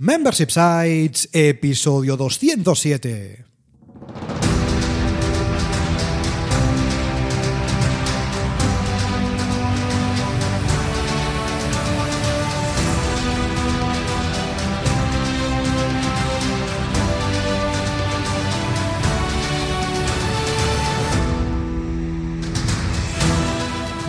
Membership Sites, episodio 207.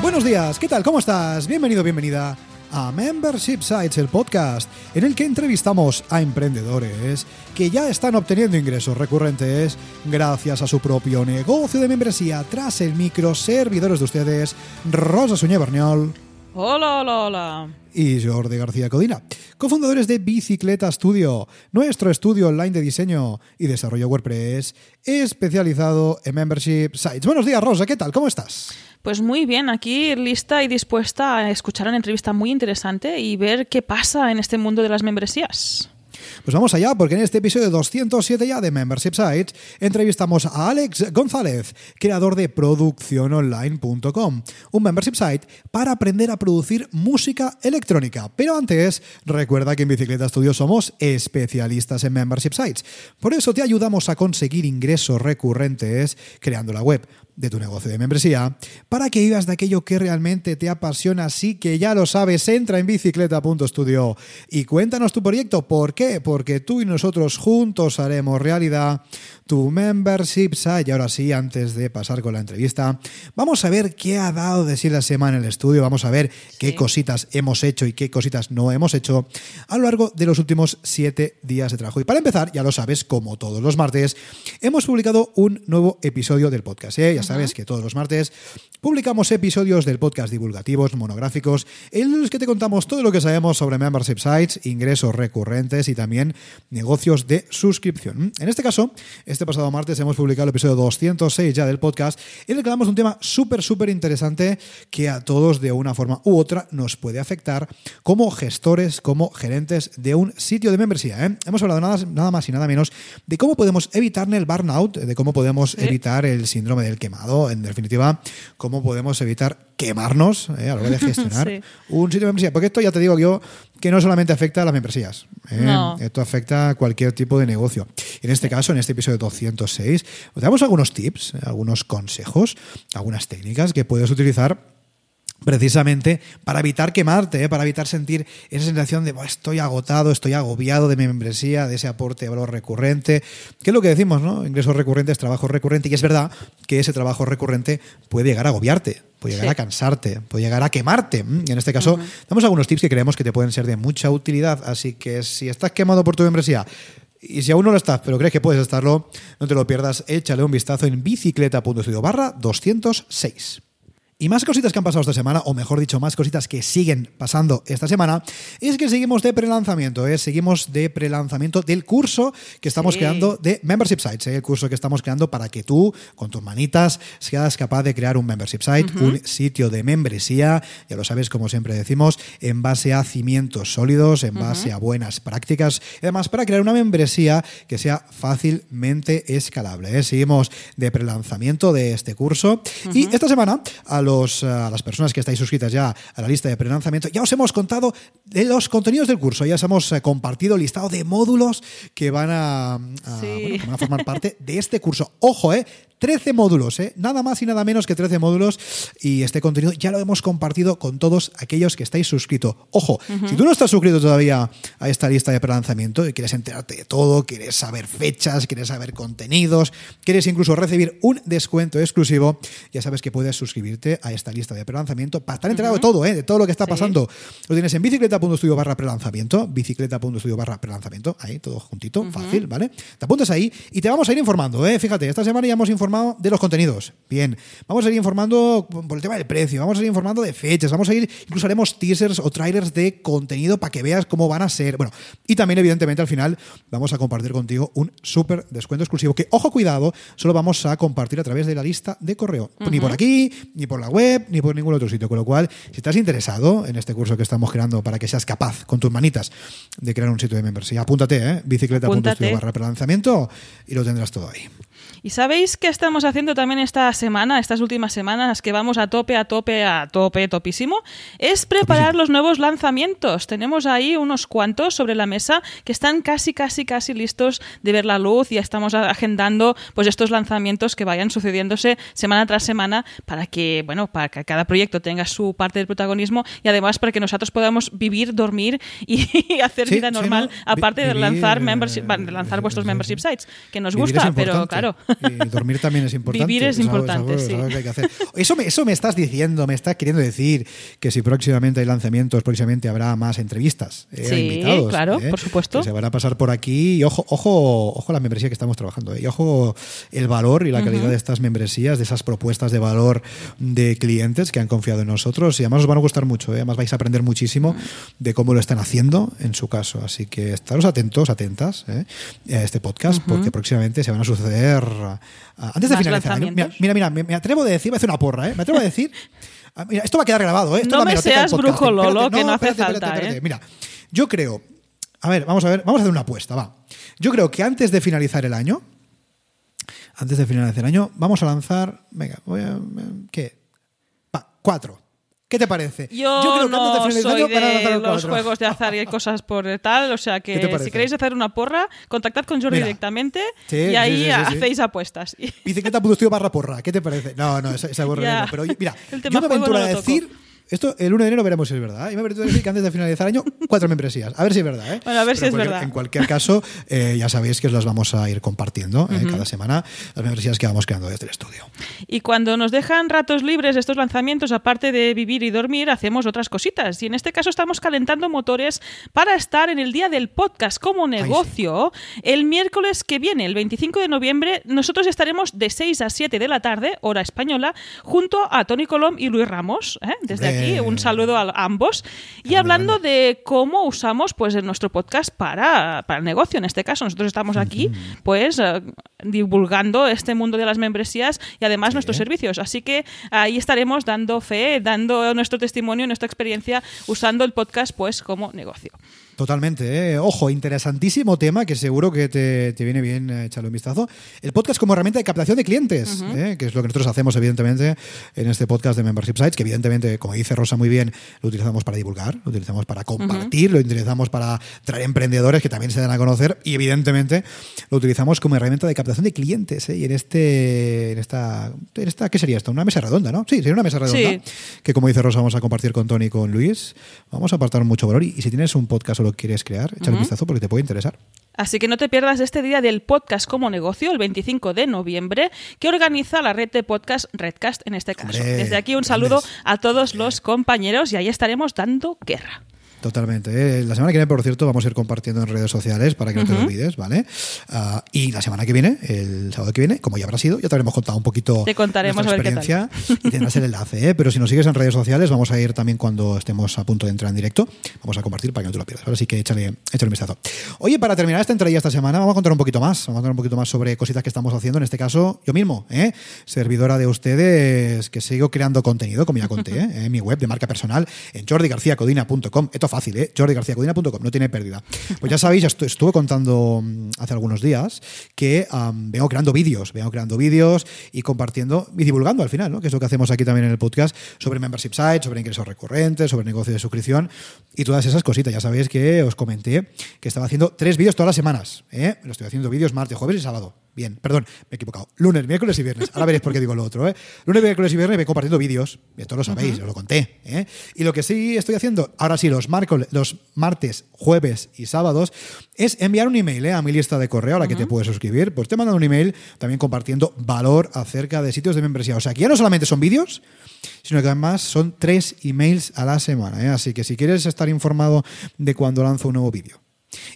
Buenos días, ¿qué tal? ¿Cómo estás? Bienvenido, bienvenida a Membership Sites, el podcast en el que entrevistamos a emprendedores que ya están obteniendo ingresos recurrentes gracias a su propio negocio de membresía tras el micro servidores de ustedes, Rosa Suñé Berniol. Hola, hola, hola. Y Jordi García Codina, cofundadores de Bicicleta Studio, nuestro estudio online de diseño y desarrollo WordPress especializado en Membership Sites. Buenos días, Rosa, ¿qué tal? ¿Cómo estás? Pues muy bien, aquí lista y dispuesta a escuchar una entrevista muy interesante y ver qué pasa en este mundo de las membresías. Pues vamos allá, porque en este episodio 207 ya de Membership Sites entrevistamos a Alex González, creador de producciononline.com, un membership site para aprender a producir música electrónica. Pero antes, recuerda que en Bicicleta Studio somos especialistas en membership sites. Por eso te ayudamos a conseguir ingresos recurrentes creando la web de tu negocio de membresía para que vivas de aquello que realmente te apasiona. Así que ya lo sabes, entra en bicicleta.studio y cuéntanos tu proyecto. ¿Por qué? Porque tú y nosotros juntos haremos realidad tu membership site. Y ahora sí, antes de pasar con la entrevista, vamos a ver qué ha dado de sí la semana en el estudio. Vamos a ver qué cositas hemos hecho y qué cositas no hemos hecho a lo largo de los últimos siete días de trabajo. Y para empezar, ya lo sabes, como todos los martes, hemos publicado un nuevo episodio del podcast. ¿eh? Ya sabes que todos los martes publicamos episodios del podcast divulgativos, monográficos, en los que te contamos todo lo que sabemos sobre membership sites, ingresos recurrentes y también negocios de suscripción. En este caso, este pasado martes hemos publicado el episodio 206 ya del podcast, en el que hablamos de un tema súper, súper interesante que a todos de una forma u otra nos puede afectar como gestores, como gerentes de un sitio de membresía. ¿eh? Hemos hablado nada, nada más y nada menos de cómo podemos evitar el burnout, de cómo podemos evitar el síndrome del quemado en definitiva, cómo podemos evitar quemarnos eh, a la hora de gestionar Sí. un sitio de membresía. Porque esto ya te digo yo que no solamente afecta a las membresías, eh, No. esto afecta a cualquier tipo de negocio. En este caso, en este episodio 206, os damos algunos tips, algunos consejos, algunas técnicas que puedes utilizar precisamente para evitar quemarte, ¿eh? para evitar sentir esa sensación de "Buah, estoy agotado, estoy agobiado de mi membresía, de ese aporte de valor recurrente, que es lo que decimos, ¿no? Ingresos recurrentes, trabajo recurrente, y es verdad que ese trabajo recurrente puede llegar a agobiarte, puede llegar Sí. a cansarte, puede llegar a quemarte. Y en este caso, damos algunos tips que creemos que te pueden ser de mucha utilidad, así que si estás quemado por tu membresía, y si aún no lo estás, pero crees que puedes estarlo, no te lo pierdas, échale un vistazo en bicicleta.studio barra 206. Y más cositas que han pasado esta semana, o mejor dicho, más cositas que siguen pasando esta semana, es que seguimos de prelanzamiento, ¿eh? seguimos de prelanzamiento del curso que estamos Sí. creando de Membership Sites, ¿eh? el curso que estamos creando para que tú, con tus manitas, seas capaz de crear un Membership Site, un sitio de membresía, ya lo sabes, como siempre decimos, en base a cimientos sólidos, en base a buenas prácticas, y además para crear una membresía que sea fácilmente escalable. ¿eh? Seguimos de prelanzamiento de este curso y esta semana a los, a las personas que estáis suscritas ya a la lista de prelanzamiento, ya os hemos contado de los contenidos del curso, ya os hemos eh, compartido el listado de módulos que van a, a- Sí. bueno, que van a formar parte de este curso. Ojo, eh, 13 módulos, ¿eh? nada más y nada menos que 13 módulos y este contenido ya lo hemos compartido con todos aquellos que estáis suscritos. Ojo, si tú no estás suscrito todavía a esta lista de prelanzamiento y quieres enterarte de todo, quieres saber fechas, quieres saber contenidos, quieres incluso recibir un descuento exclusivo, ya sabes que puedes suscribirte a esta lista de prelanzamiento para estar enterado de todo, ¿eh? de todo lo que está Sí. pasando. Lo tienes en bicicleta.studio barra prelanzamiento, bicicleta.studio barra prelanzamiento, ahí todo juntito, fácil, ¿vale? Te apuntas ahí y te vamos a ir informando, ¿eh? Fíjate, esta semana ya hemos informado de los contenidos. Bien, vamos a ir informando por el tema del precio, vamos a ir informando de fechas, vamos a ir, incluso haremos teasers o trailers de contenido para que veas cómo van a ser. Bueno, y también, evidentemente, al final vamos a compartir contigo un súper descuento exclusivo que, ojo, cuidado, solo vamos a compartir a través de la lista de correo. Ni por aquí, ni por la web, ni por ningún otro sitio. Con lo cual, si estás interesado en este curso que estamos creando para que seas capaz con tus manitas de crear un sitio de membresía, apúntate, ¿eh? bicicleta.studio barra prelanzamiento y lo tendrás todo ahí. Y sabéis que estamos haciendo también esta semana, estas últimas semanas, que vamos a tope, a tope, a tope, topísimo, es preparar los nuevos lanzamientos. Tenemos ahí unos cuantos sobre la mesa que están casi, casi, casi listos de ver la luz. Y ya estamos agendando pues estos lanzamientos que vayan sucediéndose semana tras semana para que, bueno, para que cada proyecto tenga su parte del protagonismo y además para que nosotros podamos vivir, dormir y hacer Sí, vida sí, normal, aparte de lanzar eh, membership, de lanzar vuestros membership sites, que nos gusta, pero claro. Y dormir también es importante. Vivir es importante, algo- sí. algo que hay que hacer. Eso me, eso me estás diciendo, me estás queriendo decir que si próximamente hay lanzamientos, próximamente habrá más entrevistas. eh, Sí, invitados, claro, eh, por supuesto. Que se van a pasar por aquí. Y ojo, ojo, ojo la membresía que estamos trabajando. eh, Y ojo el valor y la calidad de estas membresías, de esas propuestas de valor de clientes que han confiado en nosotros. Y además os van a gustar mucho. eh, Además vais a aprender muchísimo de cómo lo están haciendo en su caso. Así que estaros atentos, atentas eh, a este podcast, porque próximamente se van a suceder. Ah, antes de finalizar, año- mira, mira, me, me atrevo a decir, voy a hacer una porra, ¿eh? Me atrevo a decir. ah, Mira, esto va a quedar grabado, ¿eh? Esto No me seas brujo Lolo, Espérate, que no hace espérate, falta, espérate, espérate. ¿eh? Mira, yo creo. A ver, vamos a ver, vamos a hacer una apuesta, va. Yo creo que antes de finalizar el año, antes de finalizar el año, vamos a lanzar. Venga, voy a. ¿Qué? Va, cuatro. ¿Qué te parece? Yo, creo que no finalizar soy de los juegos de azar y cosas por tal, o sea ¿Qué te que si queréis hacer una porra, contactad con Jordi Mira. directamente Sí, y ahí sí, sí, sí. hacéis apuestas. Bicicleta Pudustio barra porra, ¿qué te parece? No, no, esa, esa borra no. Pero oye, mira, yo me aventuro no a decir. Esto el 1 de enero veremos si es verdad. ¿eh? Yo me aventuro a decir que antes de finalizar el año, cuatro membresías. A ver si es verdad. ¿eh? Bueno, a ver si es verdad. En cualquier caso, eh, ya sabéis que os las vamos a ir compartiendo eh, cada semana, las membresías que vamos creando desde el estudio. Y cuando nos dejan ratos libres estos lanzamientos, aparte de vivir y dormir, hacemos otras cositas. Y en este caso estamos calentando motores para estar en el día del podcast como negocio. El miércoles que viene, el 25 de noviembre, nosotros estaremos de 6 a 7 de la tarde, hora española, junto a Tony Colom y Luis Ramos. ¿eh? Desde Hombre. Aquí, un saludo a ambos. Y hablando de cómo usamos pues, en nuestro podcast para, para el negocio. En este caso, nosotros estamos aquí pues eh, divulgando este mundo de las membresías y además nuestros servicios. Así que ahí estaremos dando fe, dando nuestro testimonio, nuestra experiencia usando el podcast pues como negocio. Totalmente. ¿eh? Ojo, interesantísimo tema que seguro que te, te viene bien eh, echarle un vistazo. El podcast como herramienta de captación de clientes, ¿eh? que es lo que nosotros hacemos, evidentemente, en este podcast de Membership Sites, que evidentemente, como dice Rosa muy bien, lo utilizamos para divulgar, lo utilizamos para compartir, lo utilizamos para traer emprendedores que también se den a conocer y, evidentemente, lo utilizamos como herramienta de captación de clientes. ¿eh? Y en este, en esta, en esta, ¿qué sería esto? Una mesa redonda, ¿no? Sí, sería una mesa redonda Sí. que, como dice Rosa, vamos a compartir con Tony y con Luis. Vamos a apartar mucho valor y, y si tienes un podcast o lo quieres crear, échale un vistazo porque te puede interesar. Así que no te pierdas este día del podcast como negocio, el 25 de noviembre, que organiza la red de podcast Redcast en este caso. Hombre, Desde aquí un saludo a todos los compañeros y ahí estaremos dando guerra. Totalmente. ¿eh? La semana que viene, por cierto, vamos a ir compartiendo en redes sociales para que no te lo olvides, ¿vale? Ah, y la semana que viene, el sábado que viene, como ya habrá sido, ya te habremos contado un poquito Te contaremos nuestra a ver qué tal. experiencia y tendrás el enlace. ¿eh? Pero si nos sigues en redes sociales, vamos a ir también cuando estemos a punto de entrar en directo. Vamos a compartir para que no te lo pierdas. Ahora sí que échale, échale un vistazo. Oye, para terminar esta entrevista esta semana, vamos a contar un poquito más. Vamos a contar un poquito más sobre cositas que estamos haciendo. En este caso, yo mismo, ¿eh? servidora de ustedes, que sigo creando contenido, como ya conté, ¿eh? en mi web de marca personal, en jordigarciacodina.com. Esto es fácil, ¿eh? jordigarciacodina.com, no tiene pérdida. Pues ya sabéis, estu- estuve contando mm, hace algunos días que vengo creando vídeos, vengo creando vídeos y compartiendo y divulgando al final, ¿no? que es lo que hacemos aquí también en el podcast, sobre membership sites, sobre ingresos recurrentes, sobre negocio de suscripción y todas esas cositas. Ya sabéis que os comenté que estaba haciendo tres vídeos todas las semanas. ¿eh? Lo estoy haciendo vídeos martes, jueves y sábado. Bien, perdón, me he equivocado. Lunes, miércoles y viernes. Ahora veréis por qué digo lo otro. ¿eh? Lunes, miércoles y viernes voy compartiendo vídeos. Esto lo sabéis, os lo conté. ¿eh? Y lo que sí estoy haciendo, ahora sí, los, marcos, los martes, jueves y sábados, es enviar un email ¿eh? a mi lista de correo a la que te puedes suscribir. Pues te mandan un email también compartiendo valor acerca de sitios de membresía. O sea, que ya no solamente son vídeos, sino que además son tres emails a la semana. ¿eh? Así que si quieres estar informado de cuando lanzo un nuevo vídeo.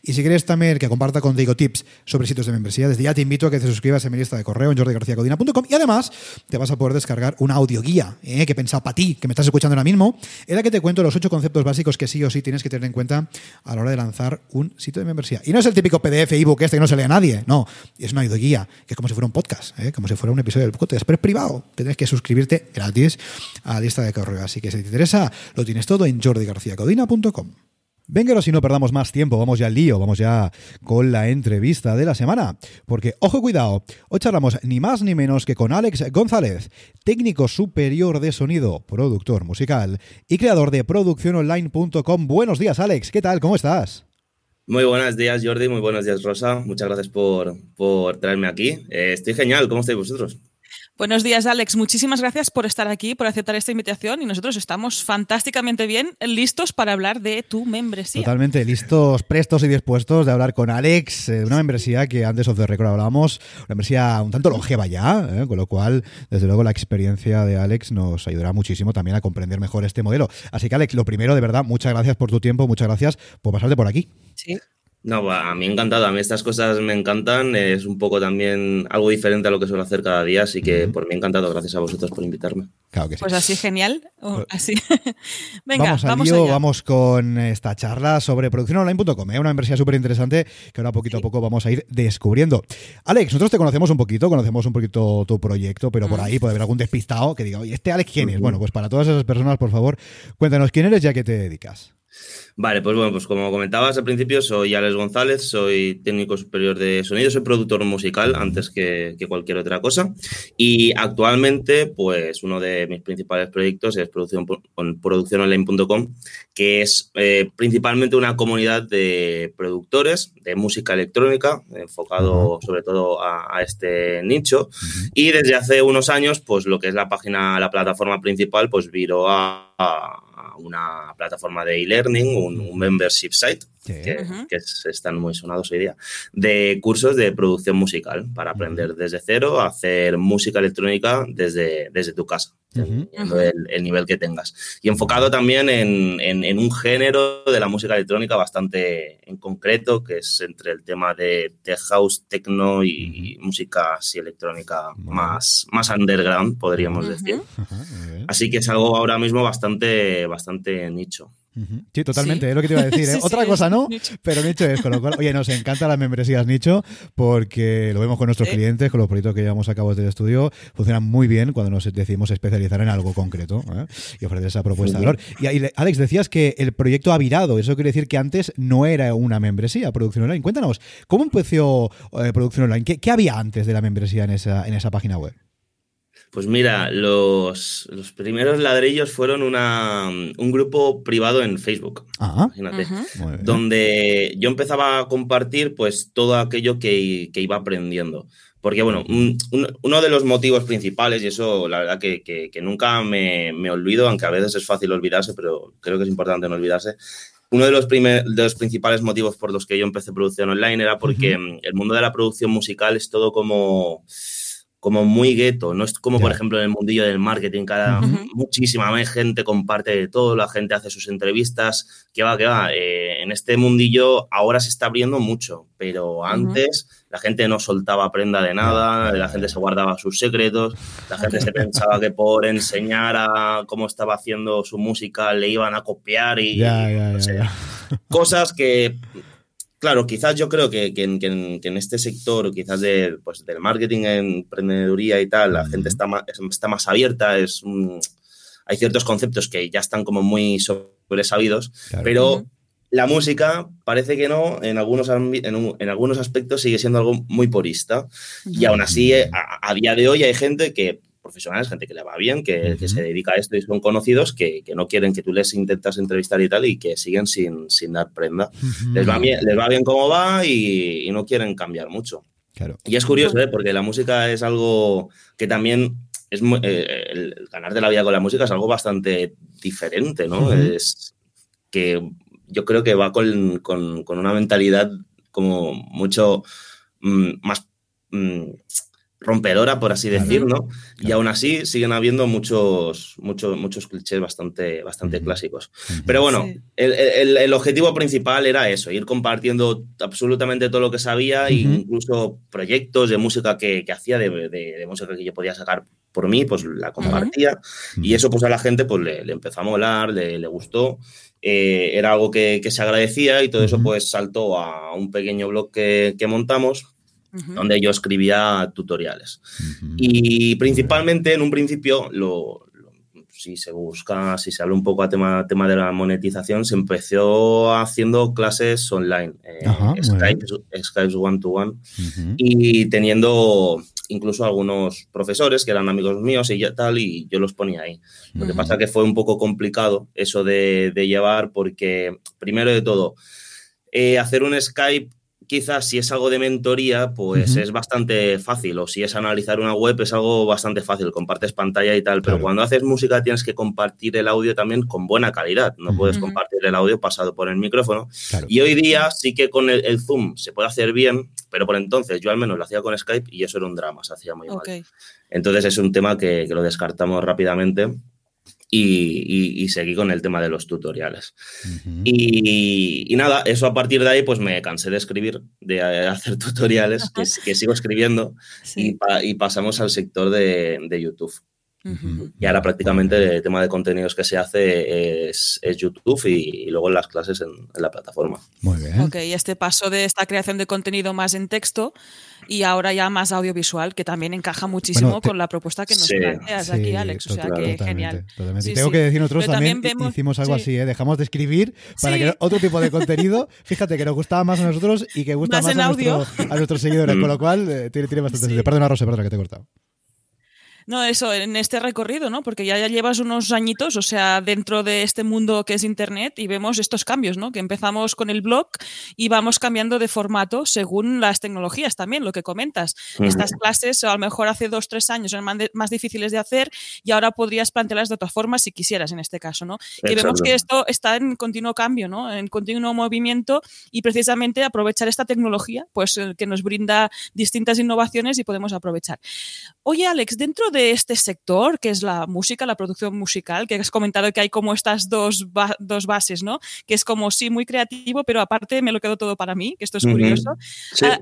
Y si quieres también que comparta contigo tips sobre sitios de membresía, desde ya te invito a que te suscribas a mi lista de correo en jordigarciacodina.com y además te vas a poder descargar una audioguía ¿eh? que he pensado para ti, que me estás escuchando ahora mismo, en la que te cuento los ocho conceptos básicos que sí o sí tienes que tener en cuenta a la hora de lanzar un sitio de membresía. Y no es el típico PDF, ebook este que no se lee a nadie, no, es una audioguía que es como si fuera un podcast, ¿eh? como si fuera un episodio del podcast, pero es privado. Tienes que suscribirte gratis a la lista de correo. Así que si te interesa, lo tienes todo en jordigarciacodina.com. Venga, si no perdamos más tiempo, vamos ya al lío, vamos ya con la entrevista de la semana. Porque, ojo, cuidado, hoy charlamos ni más ni menos que con Alex González, técnico superior de sonido, productor musical y creador de producciononline.com. Buenos días, Alex, ¿qué tal? ¿Cómo estás? Muy buenos días, Jordi, muy buenos días, Rosa. Muchas gracias por, por traerme aquí. Eh, estoy genial, ¿cómo estáis vosotros? Buenos días, Alex. Muchísimas gracias por estar aquí, por aceptar esta invitación y nosotros estamos fantásticamente bien listos para hablar de tu membresía. Totalmente listos, prestos y dispuestos de hablar con Alex, de una membresía que antes of the record hablábamos, una membresía un tanto longeva ya, ¿eh? con lo cual, desde luego, la experiencia de Alex nos ayudará muchísimo también a comprender mejor este modelo. Así que, Alex, lo primero, de verdad, muchas gracias por tu tiempo, muchas gracias por pasarte por aquí. Sí, no, a mí encantado, a mí estas cosas me encantan, es un poco también algo diferente a lo que suelo hacer cada día, así que por mí encantado, gracias a vosotros por invitarme. Claro que sí. Pues así genial, Pues así. Venga, vamos al vamos lío, allá. vamos con esta charla sobre producciononline.com, ¿eh? una empresa súper interesante que ahora poquito a poco vamos a ir descubriendo. Alex, nosotros te conocemos un poquito, conocemos un poquito tu proyecto, pero por ahí puede haber algún despistado que diga, oye, ¿este Alex quién es? Bueno, pues para todas esas personas, por favor, cuéntanos quién eres y a qué te dedicas. Vale, pues bueno, pues como comentabas al principio, soy Alex González, soy técnico superior de sonido, soy productor musical antes que, que, cualquier otra cosa. Y actualmente, pues uno de mis principales proyectos es producción, producciononline.com, que es eh, principalmente una comunidad de productores de música electrónica, enfocado sobre todo a, a este nicho. Y desde hace unos años, pues lo que es la página, la plataforma principal, pues viró a, a una plataforma de e-learning, un, membership site, sí. que, uh -huh. que es, están muy sonados hoy día, de cursos de producción musical para aprender uh -huh. desde cero a hacer música electrónica desde, desde tu casa, uh -huh. el, el, nivel que tengas. Y enfocado también en, en, en, un género de la música electrónica bastante en concreto, que es entre el tema de tech house, techno y música así electrónica más, más underground, podríamos decir. Así que es algo ahora mismo bastante, bastante nicho. Sí, totalmente, sí. es lo que te iba a decir. ¿eh? sí, Otra sí, cosa no, nicho. pero nicho es. Con lo cual, oye, nos encantan las membresías nicho porque lo vemos con nuestros clientes, con los proyectos que llevamos a cabo desde el estudio. Funcionan muy bien cuando nos decidimos especializar en algo concreto ¿eh? y ofrecer esa propuesta de valor. Y, y, Alex, decías que el proyecto ha virado. Eso quiere decir que antes no era una membresía, Producción Online. Cuéntanos, ¿cómo empezó eh, Producción Online? ¿Qué, ¿Qué, había antes de la membresía en esa, en esa página web? Pues mira, los, los, primeros ladrillos fueron una, un grupo privado en Facebook, Ajá. imagínate, Ajá. donde yo empezaba a compartir pues todo aquello que, que iba aprendiendo. Porque, bueno, un, un, uno de los motivos principales, y eso la verdad que, que, que nunca me, me, olvido, aunque a veces es fácil olvidarse, pero creo que es importante no olvidarse, uno de los, primer, de los principales motivos por los que yo empecé producción online era porque uh -huh. el mundo de la producción musical es todo como como muy gueto, no es como yeah. por ejemplo en el mundillo del marketing, cada uh -huh. muchísima más gente comparte de todo, la gente hace sus entrevistas, que va, que va, eh, en este mundillo ahora se está abriendo mucho, pero antes uh -huh. la gente no soltaba prenda de nada, la gente se guardaba sus secretos, la gente se pensaba que por enseñar a cómo estaba haciendo su música le iban a copiar y, yeah, yeah, no sé, cosas que Claro, quizás yo creo que, que, en, que, en, que en, este sector, quizás de, pues, del marketing, emprendeduría y tal, la uh -huh. gente está más, está más abierta, es un, hay ciertos conceptos que ya están como muy sobresabidos, claro. pero la música parece que no, en algunos, en, en algunos aspectos sigue siendo algo muy purista. Uh -huh. Y aún así, a, a, día de hoy hay gente que profesionales, gente que le va bien, que, uh -huh. que se dedica a esto y son conocidos, que, que, no quieren que tú les intentas entrevistar y tal y que siguen sin, sin dar prenda. Uh -huh. les, va bien, les va bien cómo va y, y no quieren cambiar mucho. Claro. Y es curioso, ¿eh? porque la música es algo que también es muy, eh, el ganar de la vida con la música es algo bastante diferente, ¿no? Uh -huh. Es que yo creo que va con, con, con una mentalidad como mucho mmm, más mmm, rompedora, por así claro, decir, ¿no? Claro. Y aún así siguen habiendo muchos, muchos, muchos clichés bastante, bastante uh -huh. clásicos. Uh -huh. Pero bueno, sí. el, el, el, objetivo principal era eso, ir compartiendo absolutamente todo lo que sabía, uh -huh. incluso proyectos de música que, que hacía, de, de, de, música que yo podía sacar por mí, pues la compartía. Uh -huh. Y eso pues a la gente pues le, le empezó a molar, le, le gustó. Eh, era algo que, que, se agradecía y todo eso pues saltó a un pequeño blog que, que montamos Uh -huh. donde yo escribía tutoriales. Uh -huh. Y principalmente en un principio lo, lo, si se busca, si se habla un poco a tema, tema de la monetización, se empezó haciendo clases online, eh, Skype, Skype one to one, y teniendo incluso algunos profesores que eran amigos míos y ya tal, y yo los ponía ahí. Lo que pasa que fue un poco complicado eso de, llevar porque, primero de todo, eh, hacer un Skype quizás si es algo de mentoría, pues es bastante fácil, o si es analizar una web es algo bastante fácil, compartes pantalla y tal, pero cuando haces música tienes que compartir el audio también con buena calidad, no puedes compartir el audio pasado por el micrófono. Y hoy día sí que con el, Zoom se puede hacer bien, pero por entonces yo al menos lo hacía con Skype y eso era un drama, se hacía muy mal. Entonces es un tema que, que lo descartamos rápidamente y, seguí con el tema de los tutoriales. y, nada, eso a partir de ahí pues me cansé de escribir, de hacer tutoriales, que, sigo escribiendo, y, pasamos al sector de, de YouTube. Y ahora prácticamente el tema de contenidos que se hace es, YouTube y, luego las clases en, la plataforma. Muy bien. Ok, y este paso de esta creación de contenido más en texto y ahora ya más audiovisual, que también encaja muchísimo con la propuesta que nos planteas aquí, Alex. O sea, que genial. Tengo que decir, nosotros también, hicimos algo así, ¿eh? dejamos de escribir para que otro tipo de contenido, fíjate que nos gustaba más a nosotros y que gusta más, a, a, nuestros seguidores, con lo cual eh, tiene, tiene, bastante sentido. Perdona, Rosa, perdona que te he cortado. No, eso, en este recorrido, ¿no? Porque ya, ya llevas unos añitos, o sea, dentro de este mundo que es Internet y vemos estos cambios, ¿no? Que empezamos con el blog y vamos cambiando de formato según las tecnologías también, lo que comentas. Estas clases, a lo mejor hace dos, tres años eran más, difíciles de hacer y ahora podrías plantearlas de otra forma si quisieras en este caso, ¿no? Que vemos que esto está en continuo cambio, ¿no? En continuo movimiento y precisamente aprovechar esta tecnología, pues eh, que nos brinda distintas innovaciones y podemos aprovechar. Oye, Alex, dentro de este sector, que es la música, la producción musical, que has comentado que hay como estas dos, dos bases, ¿no? Que es como, sí, muy creativo, pero aparte me lo quedo todo para mí, que esto es curioso. Ah,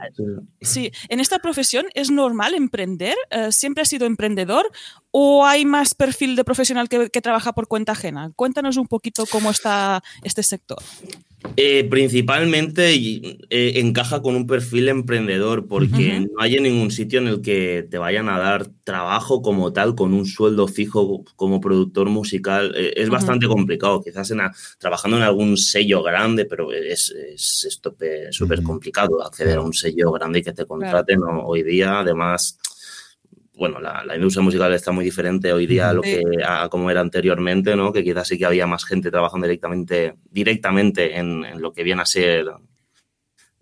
sí, en esta profesión es normal emprender, eh, siempre has sido emprendedor o hay más perfil de profesional que, que trabaja por cuenta ajena. Cuéntanos un poquito cómo está este sector. Eh, principalmente eh, encaja con un perfil emprendedor porque no hay en ningún sitio en el que te vayan a dar trabajo como tal con un sueldo fijo como productor musical. Eh, es bastante complicado, quizás trabajando en algún sello grande, pero es, súper complicado acceder a un sello grande y que te contraten hoy día. Además, bueno, la, industria musical está muy diferente hoy día a lo que a, como era anteriormente, ¿no? Que quizás sí que había más gente trabajando directamente, directamente en, lo que viene a ser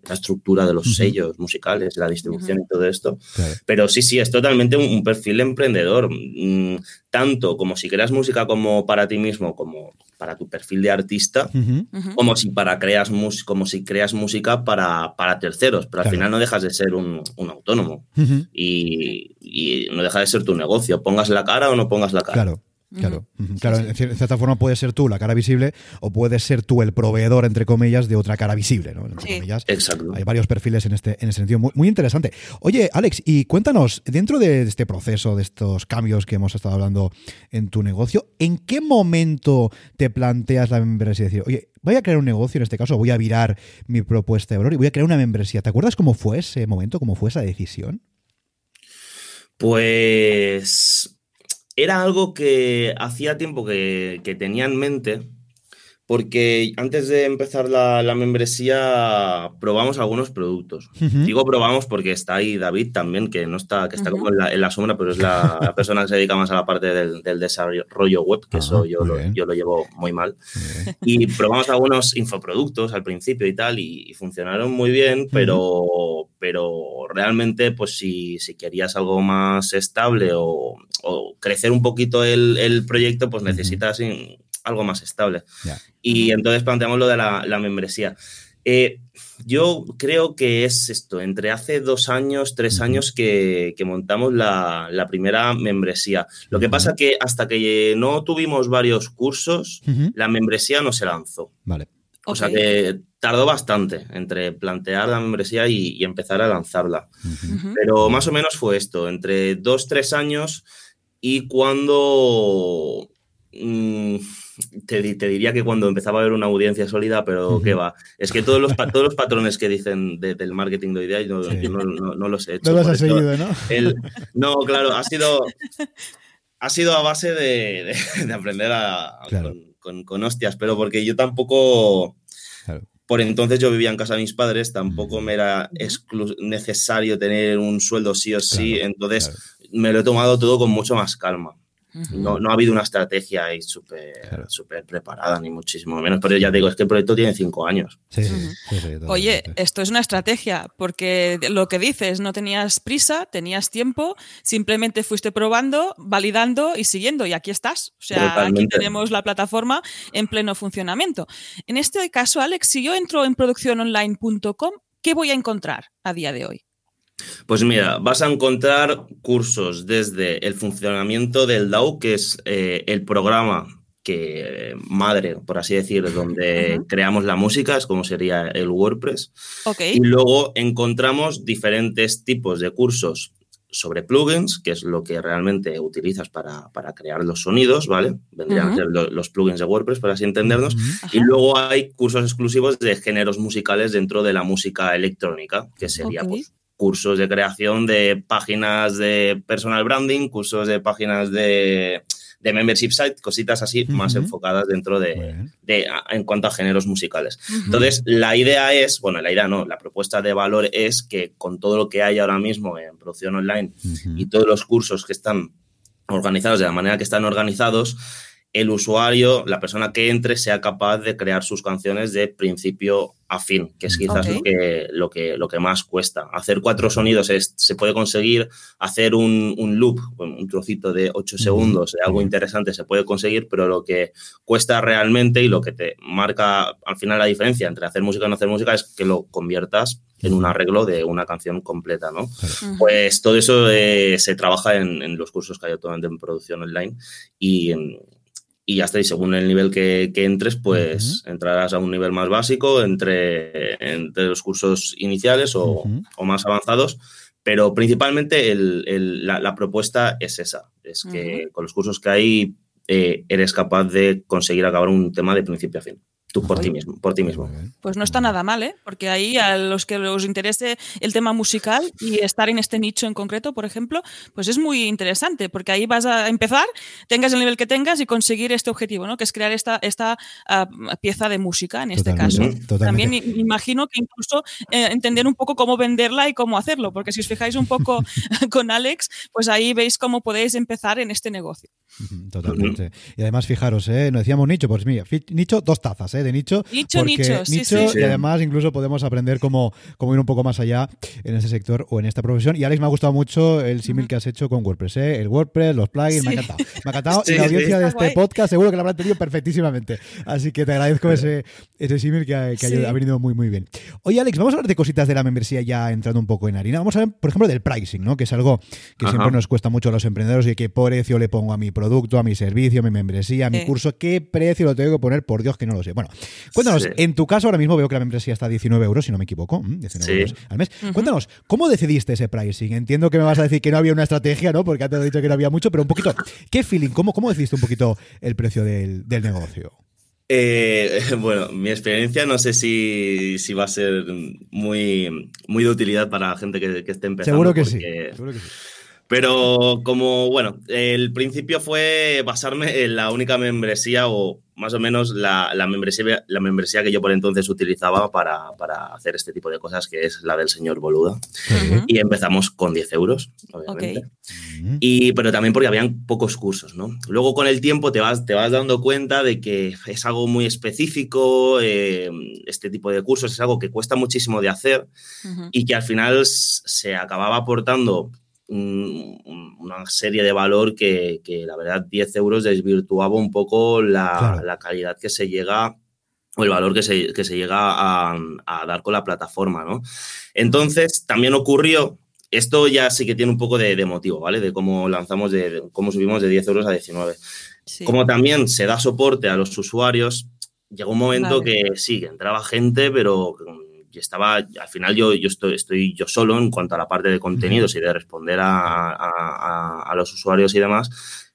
la estructura de los sellos musicales, la distribución y todo esto. Pero sí, sí, es totalmente un, perfil emprendedor. Mm, tanto como si creas música como para ti mismo, como para tu perfil de artista, como si para creas como si creas música para, para terceros. Pero al final no dejas de ser un, autónomo. y, y, no deja de ser tu negocio. Pongas la cara o no pongas la cara. Claro. Claro, claro en cierta forma puede ser tú la cara visible o puedes ser tú el proveedor, entre comillas, de otra cara visible, ¿no? Exacto. Hay varios perfiles en este en ese sentido. Muy, muy, interesante. Oye, Alex, y cuéntanos, dentro de este proceso, de estos cambios que hemos estado hablando en tu negocio, ¿en qué momento te planteas la membresía? Es decir, oye, voy a crear un negocio, en este caso voy a virar mi propuesta de valor y voy a crear una membresía. ¿Te acuerdas cómo fue ese momento, cómo fue esa decisión? Pues era algo que hacía tiempo que, tenía en mente, porque antes de empezar la, membresía probamos algunos productos. Digo probamos porque está ahí David también, que no está, que está como en la, sombra, pero es la, persona que se dedica más a la parte del, desarrollo web, que eso yo lo, yo lo, llevo muy mal. Y probamos algunos infoproductos al principio y tal, y, funcionaron muy bien, pero, pero realmente, pues si, si querías algo más estable o, crecer un poquito el, proyecto, pues necesitas algo más estable. Y entonces planteamos lo de la, membresía. Eh, yo creo que es esto, entre hace dos años, tres años que, montamos la, primera membresía. Lo que pasa que hasta que no tuvimos varios cursos, la membresía no se lanzó. Vale. O sea que tardó bastante entre plantear la membresía y, empezar a lanzarla. Pero más o menos fue esto, entre dos, tres años y cuando... Mm, te, diría que cuando empezaba a haber una audiencia sólida, pero ¿qué va? Es que todos los, todos los patrones que dicen del marketing de hoy día, yo, no, los he hecho. No los has seguido, ¿no? no, claro, ha sido, ha sido a base de, aprender a, con, hostias, pero porque yo tampoco, por entonces yo vivía en casa de mis padres, tampoco me era necesario tener un sueldo sí o sí, entonces me lo he tomado todo con mucho más calma no, no, ha habido una estrategia ahí súper preparada, ni muchísimo menos. Pero ya digo, es que el proyecto tiene cinco años. Oye, esto es una estrategia, porque lo que dices, no tenías prisa, tenías tiempo, simplemente fuiste probando, validando y siguiendo, y aquí estás. O sea, aquí tenemos la plataforma en pleno funcionamiento. En este caso, Alex, si yo entro en producciononline.com, ¿qué voy a encontrar a día de hoy? Pues mira, vas a encontrar cursos desde el funcionamiento del DAO, que es eh, el programa que madre, por así decir, donde creamos la música, es como sería el WordPress. Y luego encontramos diferentes tipos de cursos sobre plugins, que es lo que realmente utilizas para, crear los sonidos, ¿vale? Vendrían a ser los plugins de WordPress, para así entendernos. Y luego hay cursos exclusivos de géneros musicales dentro de la música electrónica, que sería pues, cursos de creación de páginas de personal branding, cursos de páginas de, membership site, cositas así más enfocadas dentro de, en cuanto a géneros musicales. Entonces, la idea es, bueno, la idea no, la propuesta de valor es que con todo lo que hay ahora mismo en producción online y todos los cursos que están organizados de la manera que están organizados, el usuario, la persona que entre, sea capaz de crear sus canciones de principio a fin, que es quizás lo, que, lo, que, lo que más cuesta. Hacer cuatro sonidos se puede conseguir, hacer un, loop, un trocito de ocho segundos, algo interesante se puede conseguir, pero lo que cuesta realmente y lo que te marca al final la diferencia entre hacer música y no hacer música es que lo conviertas en un arreglo de una canción completa, ¿no? Pues todo eso eh, se trabaja en, los cursos que hay actualmente en producción online y en, y ya está. Y según el nivel que, entres, pues entrarás a un nivel más básico entre, entre los cursos iniciales o, más avanzados. Pero principalmente la, propuesta es esa, es que con los cursos que hay eh, eres capaz de conseguir acabar un tema de principio a fin. Tú por ti mismo, por ti mismo. Pues no está nada mal, ¿eh? Porque ahí a los que os interese el tema musical y estar en este nicho en concreto, por ejemplo, pues es muy interesante, porque ahí vas a empezar, tengas el nivel que tengas y conseguir este objetivo, ¿no? Que es crear esta, esta ah, pieza de música en este caso. También imagino que incluso eh, entender un poco cómo venderla y cómo hacerlo, porque si os fijáis un poco con Alex, pues ahí veis cómo podéis empezar en este negocio. Totalmente. Y además, fijaros, ¿eh? Nos decíamos nicho, pues mira, nicho, dos tazas, ¿eh? De nicho. Nicho, nicho, sí, Y además incluso podemos aprender cómo, cómo, ir un poco más allá en ese sector o en esta profesión. Y Alex, me ha gustado mucho el símil que has hecho con WordPress, ¿eh? el WordPress, los plugins, me ha encantado. Me ha encantado y la audiencia de este podcast seguro que lo habrá entendido perfectísimamente. Así que te agradezco ese, ese símil que, ha, que ha, venido muy, muy bien. Oye, Alex, vamos a hablar de cositas de la membresía ya entrando un poco en harina. Vamos a ver, por ejemplo, del pricing, ¿no? que es algo que siempre nos cuesta mucho a los emprendedores y qué precio le pongo a mi producto, a mi servicio, a mi membresía, a mi curso, qué precio lo tengo que poner, por Dios que no lo sé. Bueno, Cuéntanos, en tu caso ahora mismo veo que la membresía está a 19 euros, si no me equivoco, 19 euros al mes. Cuéntanos, ¿cómo decidiste ese pricing? Entiendo que me vas a decir que no había una estrategia, ¿no? Porque antes te he dicho que no había mucho, pero un poquito, ¿qué feeling? ¿Cómo, cómo decidiste un poquito el precio del, negocio? Eh, bueno, mi experiencia no sé si, va a ser muy, muy de utilidad para la gente que, esté empezando. Seguro que, sí, seguro que sí. Pero como, bueno, el principio fue basarme en la única membresía o más o menos la, membresía, la membresía que yo por entonces utilizaba para, hacer este tipo de cosas, que es la del señor Boluda. Y empezamos con 10 euros, obviamente. Y, pero también porque habían pocos cursos, ¿no? Luego con el tiempo te vas, te vas dando cuenta de que es algo muy específico, eh, este tipo de cursos es algo que cuesta muchísimo de hacer y que al final se acababa aportando una serie de valor que, la verdad 10 euros desvirtuaba un poco la, calidad que se llega o el valor que se, que se llega a, dar con la plataforma, ¿no? Entonces, también ocurrió, esto ya sí que tiene un poco de, motivo, ¿vale? De cómo lanzamos, de, cómo subimos de 10 euros a 19. Como también se da soporte a los usuarios, llegó un momento que sí, que entraba gente, pero y estaba, al final yo, yo estoy, estoy yo solo en cuanto a la parte de contenidos y de responder a, los usuarios y demás.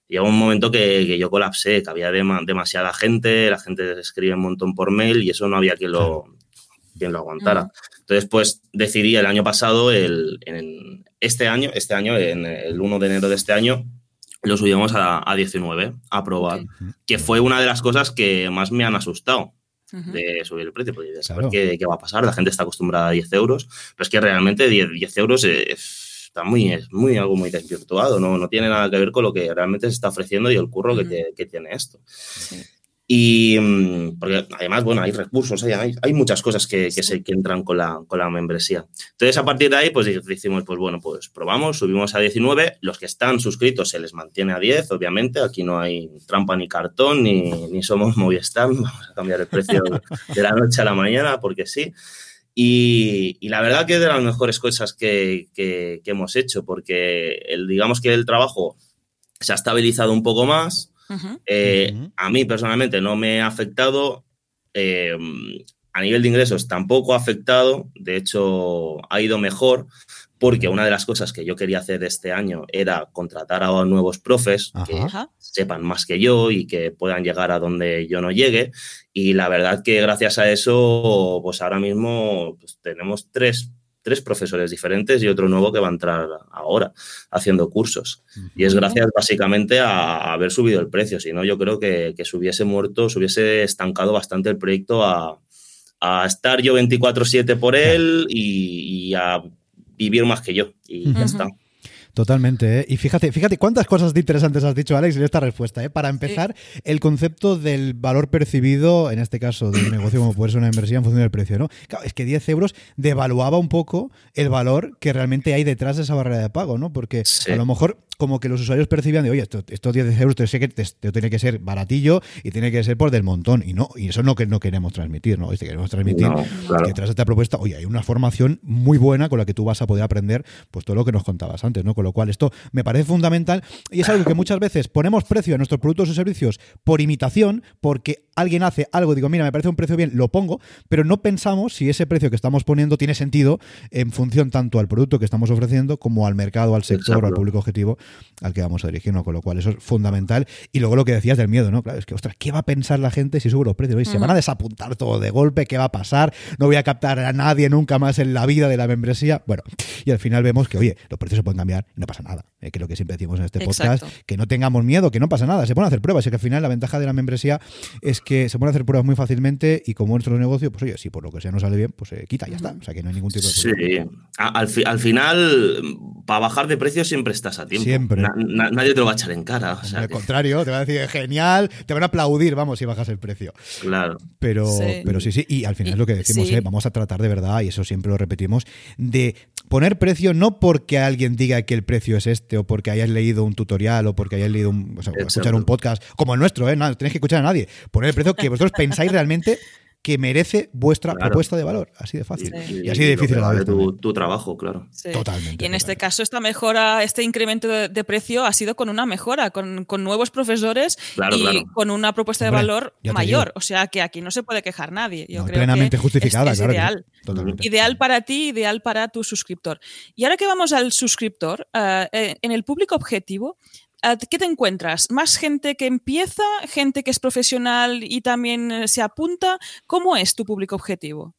Llegó un momento que, yo colapsé, que había demasiada gente, la gente escribe un montón por mail y eso no había quien lo, quien lo aguantara. Entonces, pues decidí el año pasado, el, en este año, este año, en el 1 de enero de este año, lo subimos a, a 19, a probar, que fue una de las cosas que más me han asustado de subir el precio, porque saber qué, qué, va a pasar, la gente está acostumbrada a 10 euros, pero es que realmente 10, 10 euros es, está muy, es muy, algo muy desvirtuado, ¿no? no tiene nada que ver con lo que realmente se está ofreciendo y el curro que, que, tiene esto. Sí. Y mm, porque además, bueno, hay recursos, hay, muchas cosas que, que, entran con la, con la membresía. Entonces, a partir de ahí, pues decimos, pues bueno, pues probamos, subimos a 19. Los que están suscritos se les mantiene a 10, obviamente. Aquí no hay trampa ni cartón, ni, ni somos Movistar. Vamos a cambiar el precio de la noche a la mañana, porque sí. Y, y, la verdad que es de las mejores cosas que, que, que hemos hecho, porque el, digamos que el trabajo se ha estabilizado un poco más Uh -huh. eh, uh -huh. A mí personalmente no me ha afectado. Eh, a nivel de ingresos tampoco ha afectado. De hecho, ha ido mejor porque una de las cosas que yo quería hacer este año era contratar a nuevos profes Ajá. que sepan más que yo y que puedan llegar a donde yo no llegue. Y la verdad que gracias a eso, pues ahora mismo pues tenemos tres tres profesores diferentes y otro nuevo que va a entrar ahora haciendo cursos. Y es gracias básicamente a, a, haber subido el precio. Si no, yo creo que, que, se hubiese muerto, se hubiese estancado bastante el proyecto a, a estar yo 24-7 por él y, y, a vivir más que yo. Y uh -huh. ya está. Totalmente, ¿eh? Y fíjate, fíjate cuántas cosas interesantes has dicho, Alex, en esta respuesta. ¿eh? Para empezar, sí. el concepto del valor percibido, en este caso de un negocio como puede ser una inversión en función del precio, ¿no? Claro, es que 10 euros devaluaba un poco el valor que realmente hay detrás de esa barrera de pago, ¿no? Porque sí. a lo mejor como que los usuarios percibían de, oye, estos esto 10 euros te, que te, te, tiene que ser baratillo y tiene que ser por del montón. Y no, y eso no que no queremos transmitir, ¿no? Este, queremos transmitir no, claro. que detrás de esta propuesta, oye, hay una formación muy buena con la que tú vas a poder aprender pues todo lo que nos contabas antes, ¿no? Con lo cual esto me parece fundamental y es algo que muchas veces ponemos precio a nuestros productos o servicios por imitación, porque alguien hace algo, digo, mira, me parece un precio bien, lo pongo, pero no pensamos si ese precio que estamos poniendo tiene sentido en función tanto al producto que estamos ofreciendo como al mercado, al sector Exacto. o al público objetivo al que vamos a dirigirnos, con lo cual eso es fundamental. Y luego lo que decías del miedo, ¿no? Claro, es que, ostras, ¿qué va a pensar la gente si subo los precios? ¿Se van a desapuntar todo de golpe? ¿Qué va a pasar? No voy a captar a nadie nunca más en la vida de la membresía. Bueno, y al final vemos que, oye, los precios se pueden cambiar no pasa nada. Eh, creo que siempre decimos en este podcast Exacto. que no tengamos miedo, que no pasa nada, se pueden hacer pruebas. Y que al final la ventaja de la membresía es que se pueden hacer pruebas muy fácilmente y como nuestro negocio, pues oye, si por lo que sea no sale bien, pues se eh, quita, ya está. O sea que no hay ningún tipo de problema. Sí, al, fi al final, para bajar de precio siempre estás a tiempo. Siempre. Na na nadie te lo va a echar en cara. O sea Al que... contrario, te van a decir genial, te van a aplaudir, vamos, si bajas el precio. Claro. Pero sí, pero sí, sí. Y al final y, lo que decimos sí. eh, vamos a tratar de verdad, y eso siempre lo repetimos, de poner precio no porque alguien diga que el precio es este, o porque hayas leído un tutorial, o porque hayas leído un, o sea, escuchar un podcast como el nuestro, ¿eh? No tenéis que escuchar a nadie. Poner el precio que vosotros pensáis realmente que merece vuestra claro. propuesta de valor. Así de fácil. Sí. Y así de difícil a la vez. Tu, tu, trabajo, claro. Sí. Totalmente. Y en este caso, esta mejora, este incremento de, de precio ha sido con una mejora, con, con nuevos profesores claro, y claro. con una propuesta Hombre, de valor mayor. O sea que aquí no se puede quejar nadie. Yo no, creo plenamente que justificada, es, claro. ideal. Totalmente. Ideal para ti, ideal para tu suscriptor. Y ahora que vamos al suscriptor, uh, en el público objetivo, ¿Qué te encuentras? ¿Más gente que empieza? ¿Gente que es profesional y también eh, se apunta? ¿Cómo es tu público objetivo?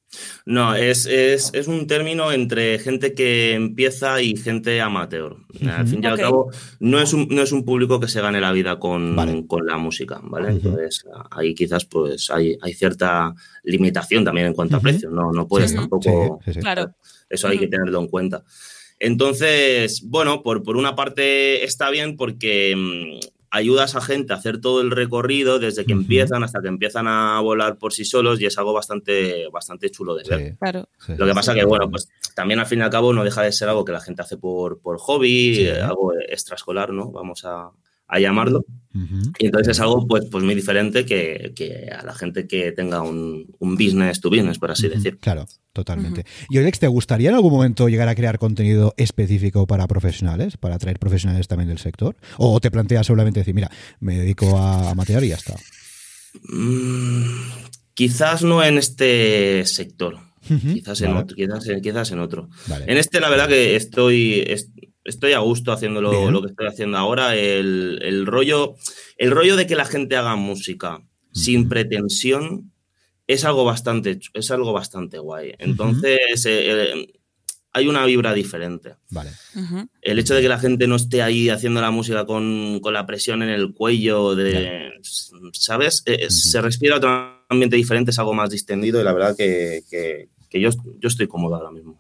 No, es, es, es un término entre gente que empieza y gente amateur. Uh -huh. Al fin y al cabo, no es, un, no es un público que se gane la vida con, vale. con la música, ¿vale? Uh -huh. Entonces, ahí quizás pues hay, hay cierta limitación también en cuanto uh -huh. a precios. No, no puedes sí, tampoco... Sí, sí, claro. Eso hay que tenerlo en cuenta. Entonces, bueno, por, por una parte está bien porque mmm, ayudas a gente a hacer todo el recorrido desde que uh -huh. empiezan hasta que empiezan a volar por sí solos y es algo bastante, bastante chulo de ver. Sí, claro. Lo que pasa que, bueno, pues también al fin y al cabo no deja de ser algo que la gente hace por, por hobby, sí, ¿eh? algo extraescolar, ¿no? Vamos a, a llamarlo. Uh -huh. Y entonces es algo pues, pues muy diferente que, que a la gente que tenga un, un, business to business, por así uh -huh. decir. Claro, totalmente. Uh -huh. Y Alex, ¿te gustaría en algún momento llegar a crear contenido específico para profesionales, para atraer profesionales también del sector? ¿O te planteas solamente decir, mira, me dedico a, a matear y ya está? Mm, quizás no en este sector. Uh -huh. quizás, en vale. otro, quizás, quizás en otro. Vale. En este, la verdad que estoy, estoy a gusto haciendo lo, lo que estoy haciendo ahora. El, el, rollo, el rollo de que la gente haga música sin pretensión es algo bastante, es algo bastante guay. Entonces, uh -huh. eh, hay una vibra diferente. Vale. El hecho de que la gente no esté ahí haciendo la música con, con la presión en el cuello, de, ¿sabes? Eh, se respira otro ambiente diferente, es algo más distendido y la verdad que, que, yo, yo estoy cómodo ahora mismo.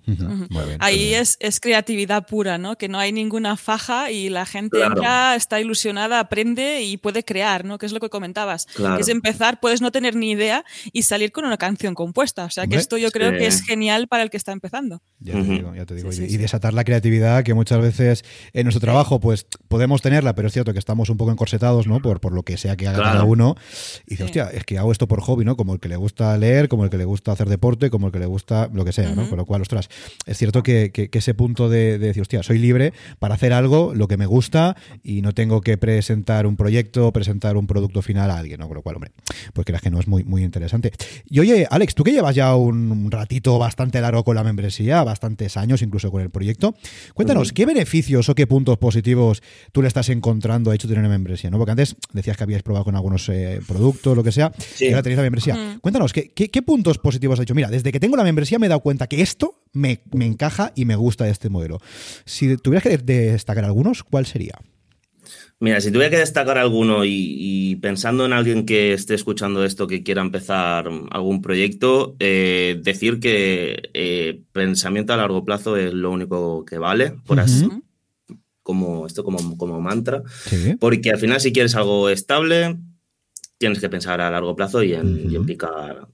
Ahí es, es, creatividad pura, ¿no? Que no hay ninguna faja y la gente ya está ilusionada, aprende y puede crear, ¿no? Que es lo que comentabas. es empezar, puedes no tener ni idea y salir con una canción compuesta. O sea que esto yo creo que es genial para el que está empezando. Ya te digo, ya te digo. y, desatar la creatividad que muchas veces en nuestro trabajo pues podemos tenerla, pero es cierto que estamos un poco encorsetados, ¿no? Por, por lo que sea que haga cada uno. Y dice, hostia, es que hago esto por hobby, ¿no? Como el que le gusta leer, como el que le gusta hacer deporte, como el que le gusta lo que sea, ¿no? Con lo cual, ostras, es cierto que, ese punto de, decir, hostia, soy libre para hacer algo, lo que me gusta y no tengo que presentar un proyecto, presentar un producto final a alguien, ¿no? Con lo cual, hombre, pues creas que no es muy, muy interesante. Y oye, Alex, tú que llevas ya un ratito bastante largo con la membresía, bastantes años incluso con el proyecto, cuéntanos, ¿qué beneficios o qué puntos positivos tú le estás encontrando a hecho tener una membresía? ¿no? Porque antes decías que habías probado con algunos eh, productos, lo que sea, y ahora tenéis la membresía. Cuéntanos, ¿qué, ¿qué, qué, puntos positivos has hecho? Mira, desde que tengo la membresía, membresía me he dado cuenta que esto me, encaja y me gusta de este modelo. Si tuvieras que destacar algunos, ¿cuál sería? Mira, si tuviera que destacar alguno y, pensando en alguien que esté escuchando esto, que quiera empezar algún proyecto, eh, decir que eh, pensamiento a largo plazo es lo único que vale, por así, como esto como, como mantra, porque al final si quieres algo estable, tienes que pensar a largo plazo y en, y en picar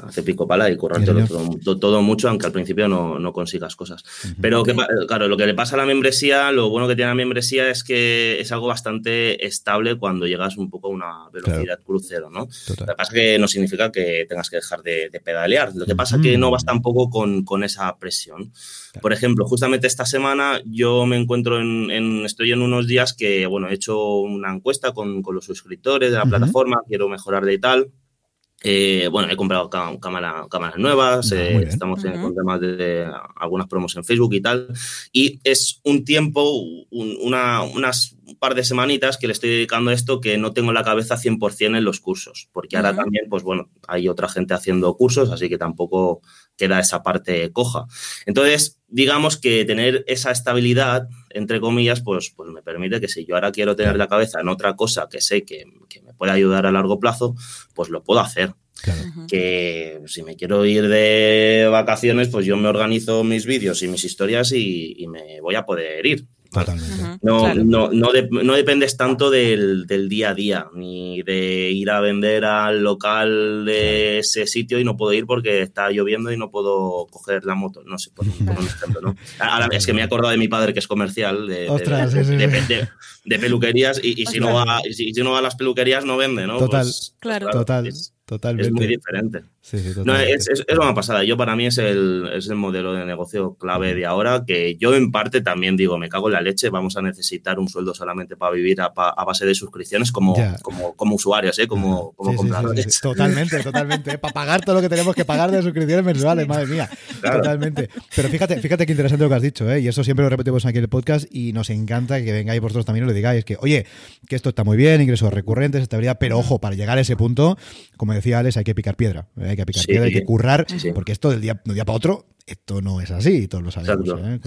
hace pico pala y currártelo todo, mucho, aunque al principio no, consigas cosas. Pero claro, lo que le pasa a la membresía, lo bueno que tiene la membresía es que es algo bastante estable cuando llegas un poco a una velocidad crucero, ¿no? Lo que pasa es que no significa que tengas que dejar de, pedalear. Lo que pasa es que no vas tampoco con, con esa presión. Por ejemplo, justamente esta semana yo me encuentro en, estoy en unos días que, bueno, he hecho una encuesta con, con los suscriptores de la plataforma, quiero mejorar de tal. Eh, bueno, he comprado cámara, cámaras nuevas, ah, eh, estamos en temas de, algunas promos en Facebook y tal. Y es un tiempo, una, unas par de semanitas que le estoy dedicando a esto que no tengo la cabeza 100% en los cursos, porque ahora también, pues bueno, hay otra gente haciendo cursos, así que tampoco queda esa parte coja. Entonces, digamos que tener esa estabilidad, entre comillas, pues, pues me permite que si yo ahora quiero tener la cabeza en otra cosa que sé que, que me puede ayudar a largo plazo, pues lo puedo hacer. Que si me quiero ir de vacaciones, pues yo me organizo mis vídeos y mis historias y, me voy a poder ir. Totalmente. No, no, no, dependes tanto del, día a día, ni de ir a vender al local de ese sitio y no puedo ir porque está lloviendo y no puedo coger la moto. No sé, por, un ejemplo, ¿no? Ahora, es que me he acordado de mi padre que es comercial de, de, peluquerías y, si no va, si, no va a las peluquerías no vende, ¿no? Total, pues, claro. Total. Totalmente. Es muy diferente. no, es, es, una pasada. Yo para mí es el, es el modelo de negocio clave de ahora, que yo en parte también digo, me cago en la leche, vamos a necesitar un sueldo solamente para vivir a, base de suscripciones como, como, como, usuarios, ¿eh? como, como compradores. totalmente, totalmente. ¿eh? Para pagar todo lo que tenemos que pagar de suscripciones mensuales, madre mía. Totalmente. Pero fíjate, fíjate qué interesante lo que has dicho, ¿eh? y eso siempre lo repetimos aquí en el podcast y nos encanta que vengáis vosotros también y lo digáis, que oye, que esto está muy bien, ingresos recurrentes, estabilidad, pero ojo, para llegar a ese punto, como decía Alex, hay que picar piedra. ¿eh? Hay que picar piedra, hay que currar, porque esto del día, de un día para otro, esto no es así, todos lo sabemos. ¿eh?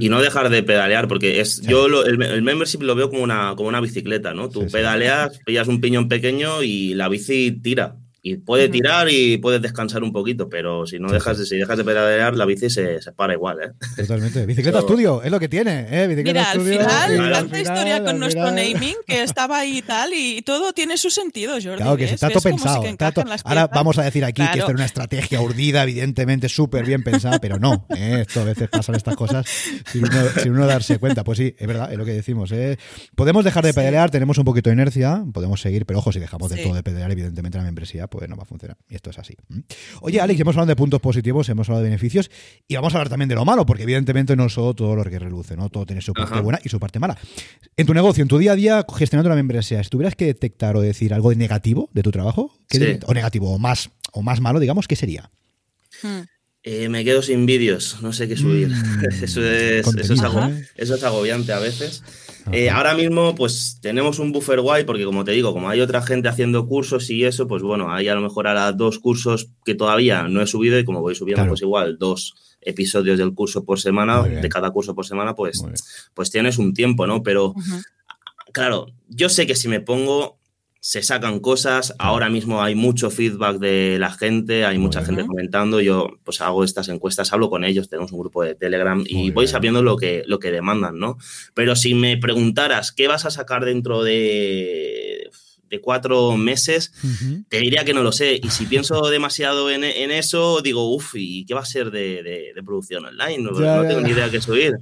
Y no dejar de pedalear, porque es yo el, membership lo veo como una, como una bicicleta, ¿no? Tú pedaleas, pillas un piñón pequeño y la bici tira. Y puede tirar y puedes descansar un poquito, pero si no dejas de, si dejas de pedalear, la bici se, se para igual, ¿eh? Totalmente. Bicicleta Estudio, es lo que tiene, ¿eh? Mira, al final, tanta historia con nuestro naming que estaba ahí y tal, y todo tiene su sentido, Jordi. Claro, que está todo pensado. Ahora vamos a decir aquí que esto era una estrategia urdida, evidentemente súper bien pensada, pero no, ¿eh? Esto a veces pasan estas cosas sin uno, darse cuenta. Pues sí, es verdad, es lo que decimos. ¿eh? Podemos dejar de pedalear, tenemos un poquito de inercia, podemos seguir, pero ojo, si dejamos de todo de pedalear, evidentemente la membresía pues no va a funcionar. Y esto es así. Oye, Alex, hemos hablado de puntos positivos, hemos hablado de beneficios y vamos a hablar también de lo malo, porque evidentemente no solo todo lo que reluce, ¿no? Todo tiene su parte buena y su parte mala. En tu negocio, en tu día a día, gestionando la membresía, si tuvieras que detectar o decir algo negativo de tu trabajo, o negativo o más, o más malo, digamos, ¿qué sería? Hmm. Eh, me quedo sin vídeos, no sé qué subir. Mm. eso, es, eso, es eso, es agobiante a veces. Eh, ahora mismo, pues tenemos un buffer guay, porque como te digo, como hay otra gente haciendo cursos y eso, pues bueno, hay a lo mejor ahora dos cursos que todavía no he subido y como voy subiendo, pues igual dos episodios del curso por semana, de cada curso por semana, pues, pues tienes un tiempo, ¿no? Pero, claro, yo sé que si me pongo, se sacan cosas, ahora mismo hay mucho feedback de la gente, hay mucha gente comentando, yo pues hago estas encuestas, hablo con ellos, tenemos un grupo de Telegram y voy sabiendo lo que, lo que demandan, ¿no? Pero si me preguntaras qué vas a sacar dentro de de cuatro meses, te diría que no lo sé. Y si pienso demasiado en, eso, digo, uff, ¿y qué va a ser de, producción online? No, tengo ni idea qué subir.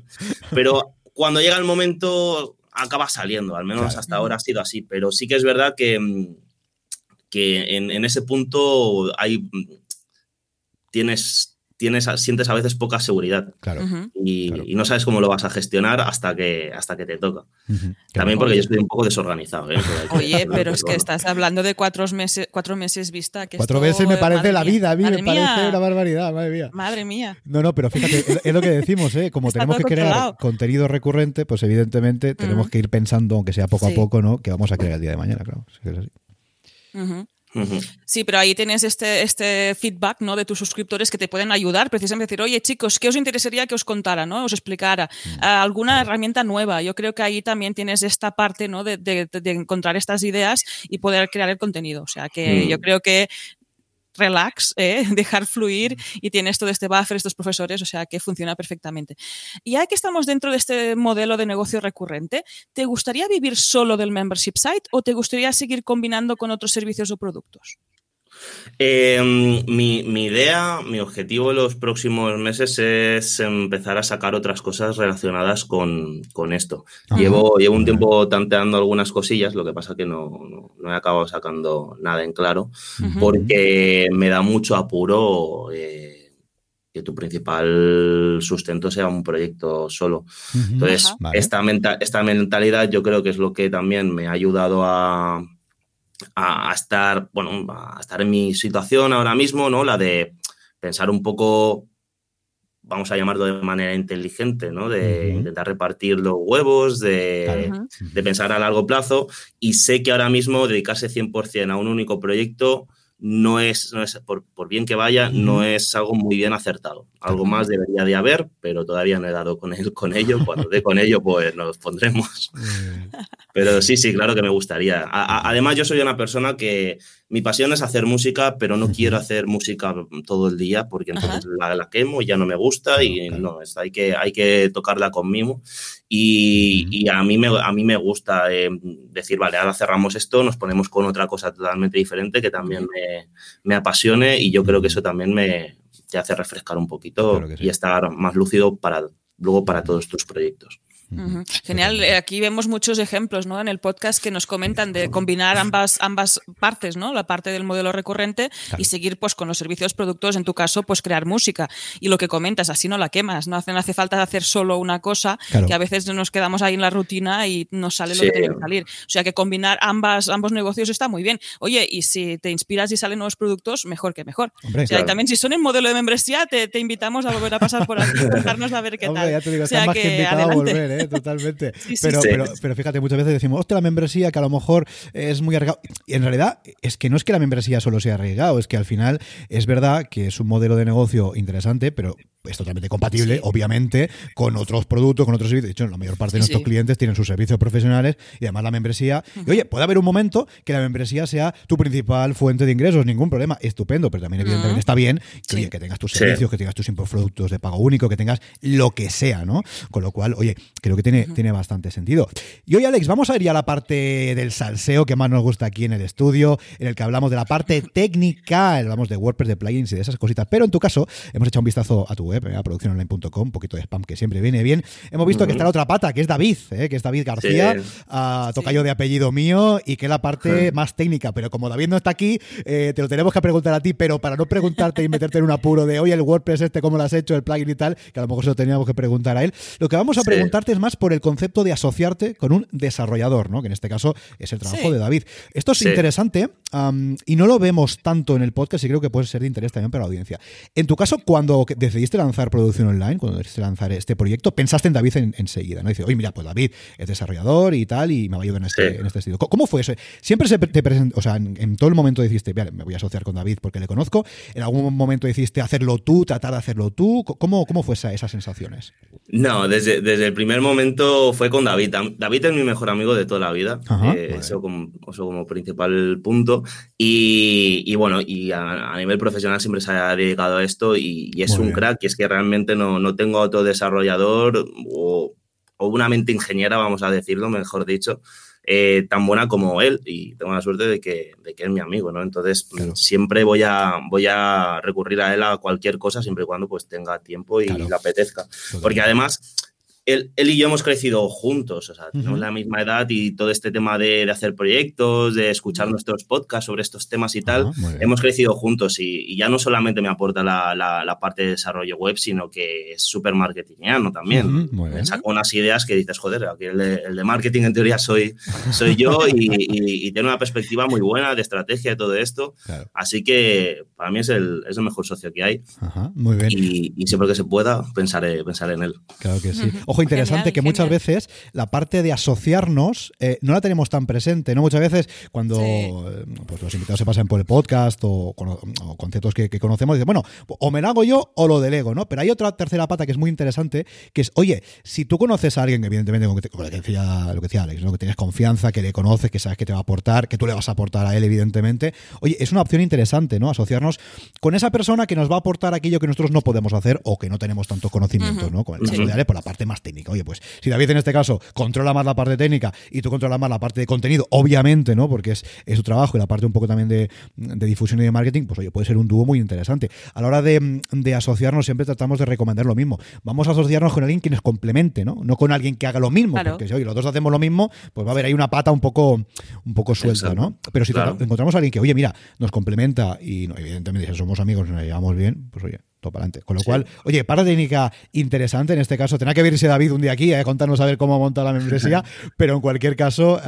Pero cuando llega el momento, acaba saliendo, al menos hasta ahora ha sido así. Pero sí que es verdad que, mm, que en, en ese punto hay, mm, tienes tienes, sientes a veces poca seguridad. Claro, y, no sabes cómo lo vas a gestionar hasta que, hasta que te toca. También porque yo estoy un poco desorganizado. ¿eh? Oye, pero es que estás hablando de cuatro meses, cuatro meses vista. Que cuatro meses me parece la vida, a mí me parece una barbaridad, madre mía. Madre mía. No, no, pero fíjate, es lo que decimos, ¿eh? como tenemos que crear contenido recurrente, pues evidentemente tenemos que ir pensando, aunque sea poco a poco, ¿no? que vamos a crear el día de mañana, claro. Es así. Sí, pero ahí tienes este, este feedback ¿no? de tus suscriptores que te pueden ayudar precisamente a decir, oye chicos, ¿qué os interesaría que os contara, ¿no? os explicara? Mm. Ah, alguna herramienta nueva. Yo creo que ahí también tienes esta parte ¿no? de, de, encontrar estas ideas y poder crear el contenido. O sea que mm. yo creo que relax, ¿eh? dejar fluir y tienes todo este buffer, estos profesores, o sea que funciona perfectamente. Y ya que estamos dentro de este modelo de negocio recurrente, ¿te gustaría vivir solo del membership site o te gustaría seguir combinando con otros servicios o productos? Em, mi, idea, mi objetivo en los próximos meses es empezar a sacar otras cosas relacionadas con, esto. Llevo, llevo un tiempo tanteando algunas cosillas, lo que pasa que no, he acabado sacando nada en claro, porque me da mucho apuro. Eh, que tu principal sustento sea un proyecto solo. Entonces, esta, esta mentalidad yo creo que es lo que también me ha ayudado a, a, estar, bueno, a estar en mi situación ahora mismo, ¿no? La de pensar un poco, vamos a llamarlo de manera inteligente, ¿no? De intentar repartir los huevos, de, de, pensar a largo plazo. Y sé que ahora mismo dedicarse 100% a un único proyecto no es, no es por, bien que vaya, no es algo muy bien acertado. Algo más debería de haber, pero todavía no he dado con, él, con ello. Cuando dé con ello, pues nos pondremos. Pero sí, sí, claro que me gustaría. además, yo soy una persona que mi pasión es hacer música, pero no quiero hacer música todo el día porque entonces la, quemo y ya no me gusta y no, es, hay, que, hay que tocarla conmigo. Y, y, a, mí me, a mí me gusta eh, decir, vale, ahora cerramos esto, nos ponemos con otra cosa totalmente diferente que también me, me apasione y yo creo que eso también me te hace refrescar un poquito y estar más lúcido para luego para todos tus proyectos. Genial. Eh, aquí vemos muchos ejemplos ¿no? en el podcast que nos comentan de combinar ambas, ambas partes, ¿no? la parte del modelo recurrente y seguir pues, con los servicios productos, en tu caso, pues crear música. Y lo que comentas, así no la quemas. No hace, no hace falta hacer solo una cosa, que a veces nos quedamos ahí en la rutina y nos sale lo que tiene que salir. O sea que combinar ambas, ambos negocios está muy bien. Oye, y si te inspiras y salen nuevos productos, mejor que mejor. y también si son en modelo de membresía, te, te, invitamos a volver a pasar por aquí, contarnos a ver qué tal. o sea que, adelante. ¿eh? ¿Eh? totalmente. pero, pero, pero, fíjate, muchas veces decimos, hostia, la membresía que a lo mejor es muy arriesgado. Y en realidad es que no es que la membresía solo sea arriesgado, es que al final es verdad que es un modelo de negocio interesante, pero es totalmente compatible, obviamente, con otros productos, con otros servicios. De hecho, la mayor parte de nuestros clientes tienen sus servicios profesionales y además la membresía. Y oye, puede haber un momento que la membresía sea tu principal fuente de ingresos, ningún problema, estupendo, pero también evidentemente está bien que, que tengas tus servicios, que tengas tus productos de pago único, que tengas lo que sea, ¿no? Con lo cual, oye, creo que tiene, tiene bastante sentido. Y hoy, Alex, vamos a ir a la parte del salseo que más nos gusta aquí en el estudio, en el que hablamos de la parte técnica, hablamos de WordPress, de plugins y de esas cositas. Pero en tu caso, hemos echado un vistazo a tu web a producciononline.com, un poquito de spam que siempre viene bien. Hemos visto que está la otra pata, que es David, ¿eh? que es David García, ah, tocayo de apellido mío, y que es la parte más técnica. Pero como David no está aquí, eh, te lo tenemos que preguntar a ti, pero para no preguntarte y meterte en un apuro de, oye, el WordPress este, ¿cómo lo has hecho? El plugin y tal, que a lo mejor se lo teníamos que preguntar a él. Lo que vamos a preguntarte es más por el concepto de asociarte con un desarrollador, ¿no? que en este caso es el trabajo de David. Esto es interesante y no lo vemos tanto en el podcast y creo que puede ser de interés también para la audiencia. En tu caso, cuando decidiste lanzar producción online, cuando decidiste lanzar este proyecto, pensaste en David enseguida, ¿no? Dice, oye, mira, pues David es desarrollador y tal, y me va a ayudar en este, en este estilo. ¿Cómo fue eso? Siempre se te presentó, o sea, en, todo el momento dijiste, vale, me voy a asociar con David porque le conozco. ¿En algún momento dijiste hacerlo tú, tratar de hacerlo tú? ¿Cómo, cómo fue esa, esas sensaciones? No, desde, desde el primer momento fue con David. David es mi mejor amigo de toda la vida. Eh, eso, como, eso, como, principal punto. Y, bueno, y a, nivel profesional siempre se ha dedicado a esto y, es un crack. Y es que realmente no, no tengo otro desarrollador o, o una mente ingeniera, vamos a decirlo, mejor dicho, eh, tan buena como él y tengo la suerte de que, de que es mi amigo, ¿no? Entonces siempre voy a, voy a recurrir a él a cualquier cosa siempre y cuando pues tenga tiempo y le apetezca. Porque además él, y yo hemos crecido juntos, o sea, tenemos la misma edad y todo este tema de, hacer proyectos, de escuchar nuestros podcasts sobre estos temas y tal, hemos crecido juntos y, ya no solamente me aporta la, parte de desarrollo web, sino que es súper marketingiano también. me saco unas ideas que dices, joder, aquí el de, marketing en teoría soy, soy yo y, tiene una perspectiva muy buena de estrategia y todo esto. Así que para mí es el, es el mejor socio que hay. muy bien. Y, siempre que se pueda, pensaré, pensar en él. Claro que sí interesante que muchas veces la parte de asociarnos eh, no la tenemos tan presente, ¿no? Muchas veces cuando eh, pues los invitados se pasan por el podcast o, conceptos que, conocemos, dicen, bueno, o me lo hago yo o lo delego, ¿no? Pero hay otra tercera pata que es muy interesante, que es, oye, si tú conoces a alguien, evidentemente, con, lo, que decía, lo que decía Alex, ¿no? que tienes confianza, que le conoces, que sabes que te va a aportar, que tú le vas a aportar a él, evidentemente, oye, es una opción interesante, ¿no? Asociarnos con esa persona que nos va a aportar aquello que nosotros no podemos hacer o que no tenemos tanto conocimiento, ¿no? Con el caso de por la parte más técnica. Oye, pues si David en este caso controla más la parte técnica y tú controlas más la parte de contenido, obviamente, ¿no? Porque es, su trabajo y la parte un poco también de, difusión y de marketing, pues oye, puede ser un dúo muy interesante. A la hora de, asociarnos siempre tratamos de recomendar lo mismo. Vamos a asociarnos con alguien que nos complemente, ¿no? No con alguien que haga lo mismo, porque si oye, los dos hacemos lo mismo, pues va a haber ahí una pata un poco, un poco suelta, ¿no? Pero si encontramos a alguien que, oye, mira, nos complementa y evidentemente si somos amigos, nos llevamos bien, pues oye, para adelante. Con lo cual, oye, para técnica interesante en este caso. Tendrá que verse David un día aquí a contarnos a ver cómo monta la membresía, pero en cualquier caso,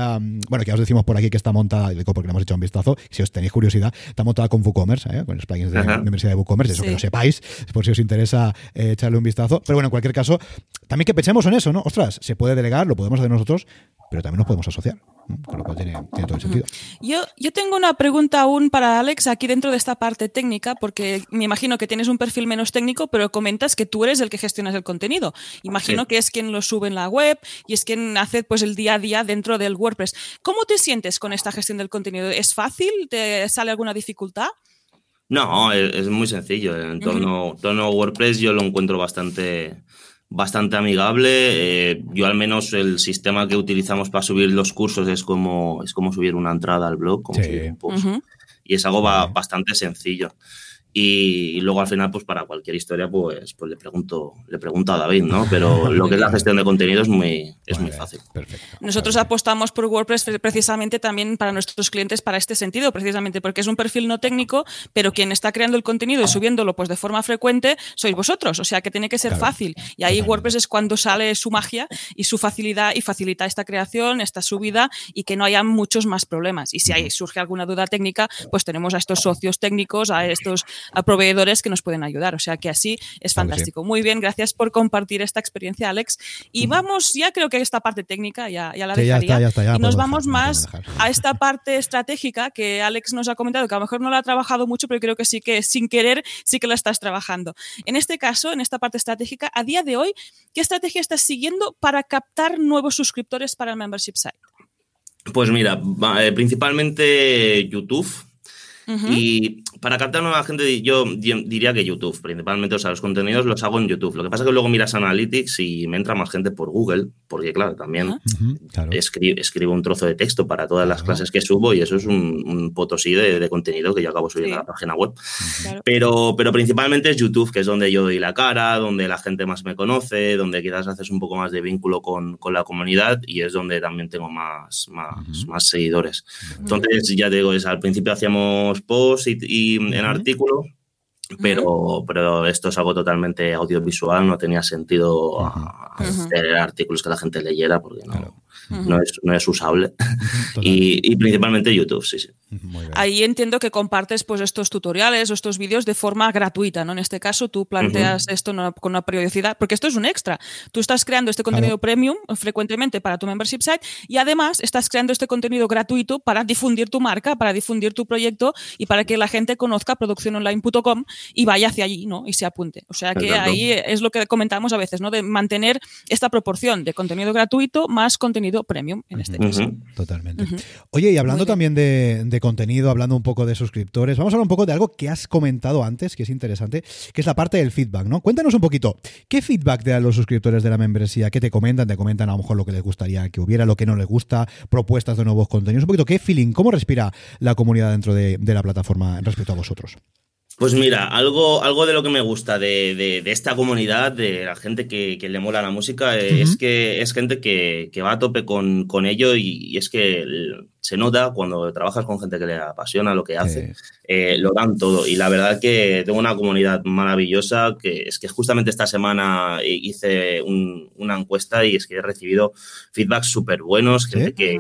bueno, que os decimos por aquí que está montada, porque le hemos hecho un vistazo, si os tenéis curiosidad, está montada con WooCommerce, ¿eh? con los plugins de la membresía de WooCommerce, eso que lo sepáis, por si os interesa eh, echarle un vistazo. Pero bueno, en cualquier caso, también que pensemos en eso, ¿no? Ostras, se puede delegar, lo podemos hacer nosotros, pero también nos podemos asociar. Con lo cual tiene, todo el sentido. Yo, yo tengo una pregunta aún para Alex aquí dentro de esta parte técnica, porque me imagino que tienes un perfil menos técnico, pero comentas que tú eres el que gestionas el contenido. Imagino que es quien lo sube en la web y es quien hace pues el día a día dentro del WordPress. ¿Cómo te sientes con esta gestión del contenido? ¿Es fácil? ¿Te sale alguna dificultad? No, es, muy sencillo. En torno, torno a WordPress yo lo encuentro bastante bastante amigable. Eh, yo al menos el sistema que utilizamos para subir los cursos es como, es como subir una entrada al blog, como Y es algo bastante sencillo. Y, luego al final, pues para cualquier historia, pues, pues le pregunto, le pregunto a David, ¿no? Pero lo que es la gestión de contenido es muy, es muy fácil. Nosotros apostamos por WordPress precisamente también para nuestros clientes para este sentido, precisamente porque es un perfil no técnico, pero quien está creando el contenido y subiéndolo pues de forma frecuente sois vosotros. O sea que tiene que ser fácil. Y ahí WordPress es cuando sale su magia y su facilidad y facilita esta creación, esta subida y que no haya muchos más problemas. Y si surge alguna duda técnica, pues tenemos a estos socios técnicos, a estos a proveedores que nos pueden ayudar. O sea que así es fantástico. Muy bien, gracias por compartir esta experiencia, Alex. Y vamos, ya creo que esta parte técnica ya, ya la dejaría. y nos vamos más a esta parte estratégica que Alex nos ha comentado, que a lo mejor no la ha trabajado mucho, pero creo que sí que sin querer sí que la estás trabajando. En este caso, en esta parte estratégica, a día de hoy, ¿qué estrategia estás siguiendo para captar nuevos suscriptores para el membership site? Pues mira, eh, principalmente YouTube. Y para captar nueva gente, yo diría que YouTube, principalmente, o sea, los contenidos los hago en YouTube. Lo que pasa es que luego miras Analytics y me entra más gente por Google, porque claro, también escribo, un trozo de texto para todas las clases que subo y eso es un, potosí de, contenido que yo acabo subiendo a la página web. Pero, pero principalmente es YouTube, que es donde yo doy la cara, donde la gente más me conoce, donde quizás haces un poco más de vínculo con, con la comunidad y es donde también tengo más, más, más seguidores. Entonces, ya te digo, es, al principio hacíamos posts y en artículo, pero, pero esto es algo totalmente audiovisual, no tenía sentido hacer artículos que la gente leyera porque no, no, es, no es usable. y, y, principalmente YouTube, sí, sí. Ahí entiendo que compartes pues estos tutoriales o estos vídeos de forma gratuita, ¿no? En este caso tú planteas esto con una periodicidad, porque esto es un extra. Tú estás creando este contenido premium frecuentemente para tu membership site y además estás creando este contenido gratuito para difundir tu marca, para difundir tu proyecto y para que la gente conozca producciononline.com y vaya hacia allí, ¿no? Y se apunte. O sea que ahí es lo que comentamos a veces, ¿no? De mantener esta proporción de contenido gratuito más contenido premium en este caso. Totalmente. Oye, y hablando también de contenido, hablando un poco de suscriptores. Vamos a hablar un poco de algo que has comentado antes, que es interesante, que es la parte del feedback, ¿no? Cuéntanos un poquito, ¿qué feedback te dan los suscriptores de la membresía? ¿Qué te comentan? Te comentan a lo mejor lo que les gustaría que hubiera, lo que no les gusta, propuestas de nuevos contenidos. Un poquito, ¿qué feeling, cómo respira la comunidad dentro de, la plataforma respecto a vosotros? Pues mira, algo, algo de lo que me gusta de, esta comunidad, de la gente que, le mola la música, es que es gente que, va a tope con, ello y, es que se nota cuando trabajas con gente que le apasiona lo que hace, eh, lo dan todo. Y la verdad que tengo una comunidad maravillosa, que es que justamente esta semana hice una encuesta y es que he recibido feedbacks súper buenos, gente que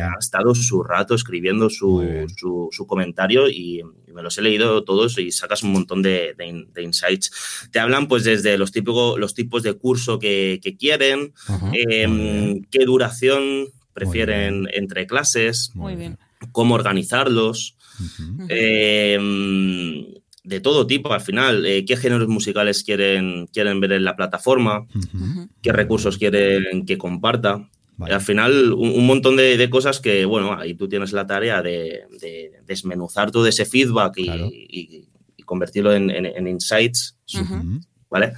ha estado su rato escribiendo su, su, comentario y, me los he leído todos y sacas un montón de, insights. Te hablan pues desde los, típicos, los tipos de curso que, quieren, em, qué duración prefieren entre clases, cómo organizarlos, em, de todo tipo al final, eh, qué géneros musicales quieren, quieren ver en la plataforma, qué recursos quieren que comparta. Al final, un, montón de, cosas que, bueno, ahí tú tienes la tarea de, desmenuzar todo ese feedback y, convertirlo en, insights. ¿Vale?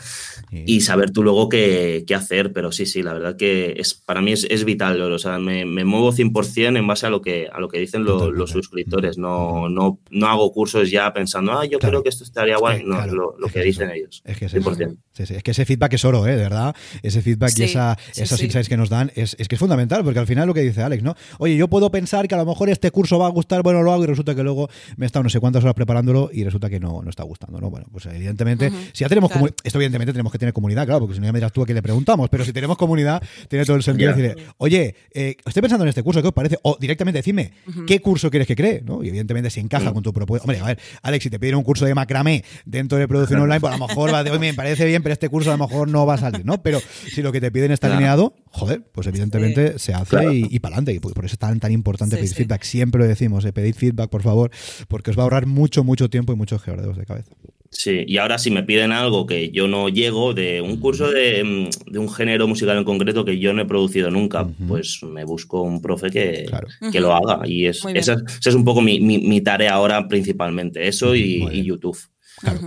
Y saber tú luego qué, hacer, pero sí, sí, la verdad que es, para mí es, vital, o sea, me, me, muevo 100% en base a lo que, a lo que dicen los suscriptores, no, no, no hago cursos ya pensando, ah, yo creo que esto estaría guay, no, lo, que, dicen ellos. Es que, es que ese feedback es oro, ¿eh? De verdad, ese feedback y esa, esos insights que nos dan es, es, que es fundamental, porque al final lo que dice Alex, ¿no? Oye, yo puedo pensar que a lo mejor este curso va a gustar, bueno, lo hago y resulta que luego me he estado no sé cuántas horas preparándolo y resulta que no, no está gustando, ¿no? Bueno, pues evidentemente, si ya tenemos como esto evidentemente tenemos que tener comunidad, claro, porque si no ya me dirás tú a quién le preguntamos, pero si tenemos comunidad, tiene todo el sentido decirle, oye, eh, estoy pensando en este curso, ¿qué os parece? O directamente decime, ¿qué curso quieres que cree? ¿no? Y evidentemente si encaja con tu propuesta. Hombre, a ver, Alex, si te piden un curso de macramé dentro de producción online, pues a lo mejor va de, hoy me parece bien, pero este curso a lo mejor no va a salir, ¿no? Pero si lo que te piden está alineado, joder, pues evidentemente se hace y, para adelante. Y por, eso es tan, tan importante pedir feedback. Siempre lo decimos, eh, pedid feedback, por favor, porque os va a ahorrar mucho, mucho tiempo y muchos geordeos de cabeza. Sí, y ahora si me piden algo que yo no llego, de un curso de, mm, un género musical en concreto que yo no he producido nunca, pues me busco un profe que, que lo haga. Y es, esa, es un poco mi, mi, tarea ahora principalmente, eso y YouTube.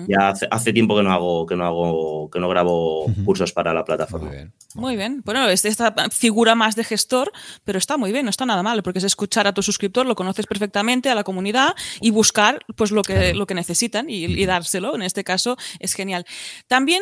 Ya hace, tiempo que no hago, que no hago, que no grabo cursos para la plataforma. Muy bien. Bueno, es esta figura más de gestor, pero está muy bien, no está nada mal, porque es escuchar a tu suscriptor, lo conoces perfectamente, a la comunidad, y buscar pues lo que, lo que necesitan y, y dárselo. En este caso es genial. También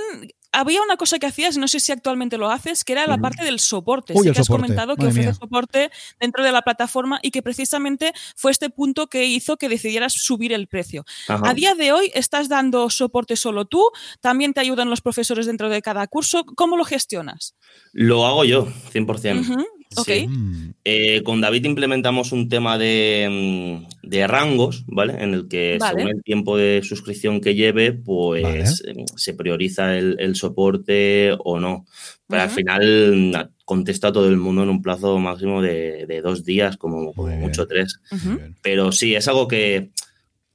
había una cosa que hacías, no sé si actualmente lo haces, que era la parte del soporte. sí que has comentado que ofrece soporte dentro de la plataforma y que precisamente fue este punto que hizo que decidieras subir el precio. A día de hoy, ¿estás dando soporte solo tú? ¿También te ayudan los profesores dentro de cada curso? ¿Cómo lo gestionas? Lo hago yo, 100%. Eh, con David implementamos un tema de, mm, rangos, ¿vale? En el que según el tiempo de suscripción que lleve, pues em, se prioriza el, soporte o no. Pero al final contesta a todo el mundo en un plazo máximo de, dos días, como, mucho tres. Pero sí, es algo que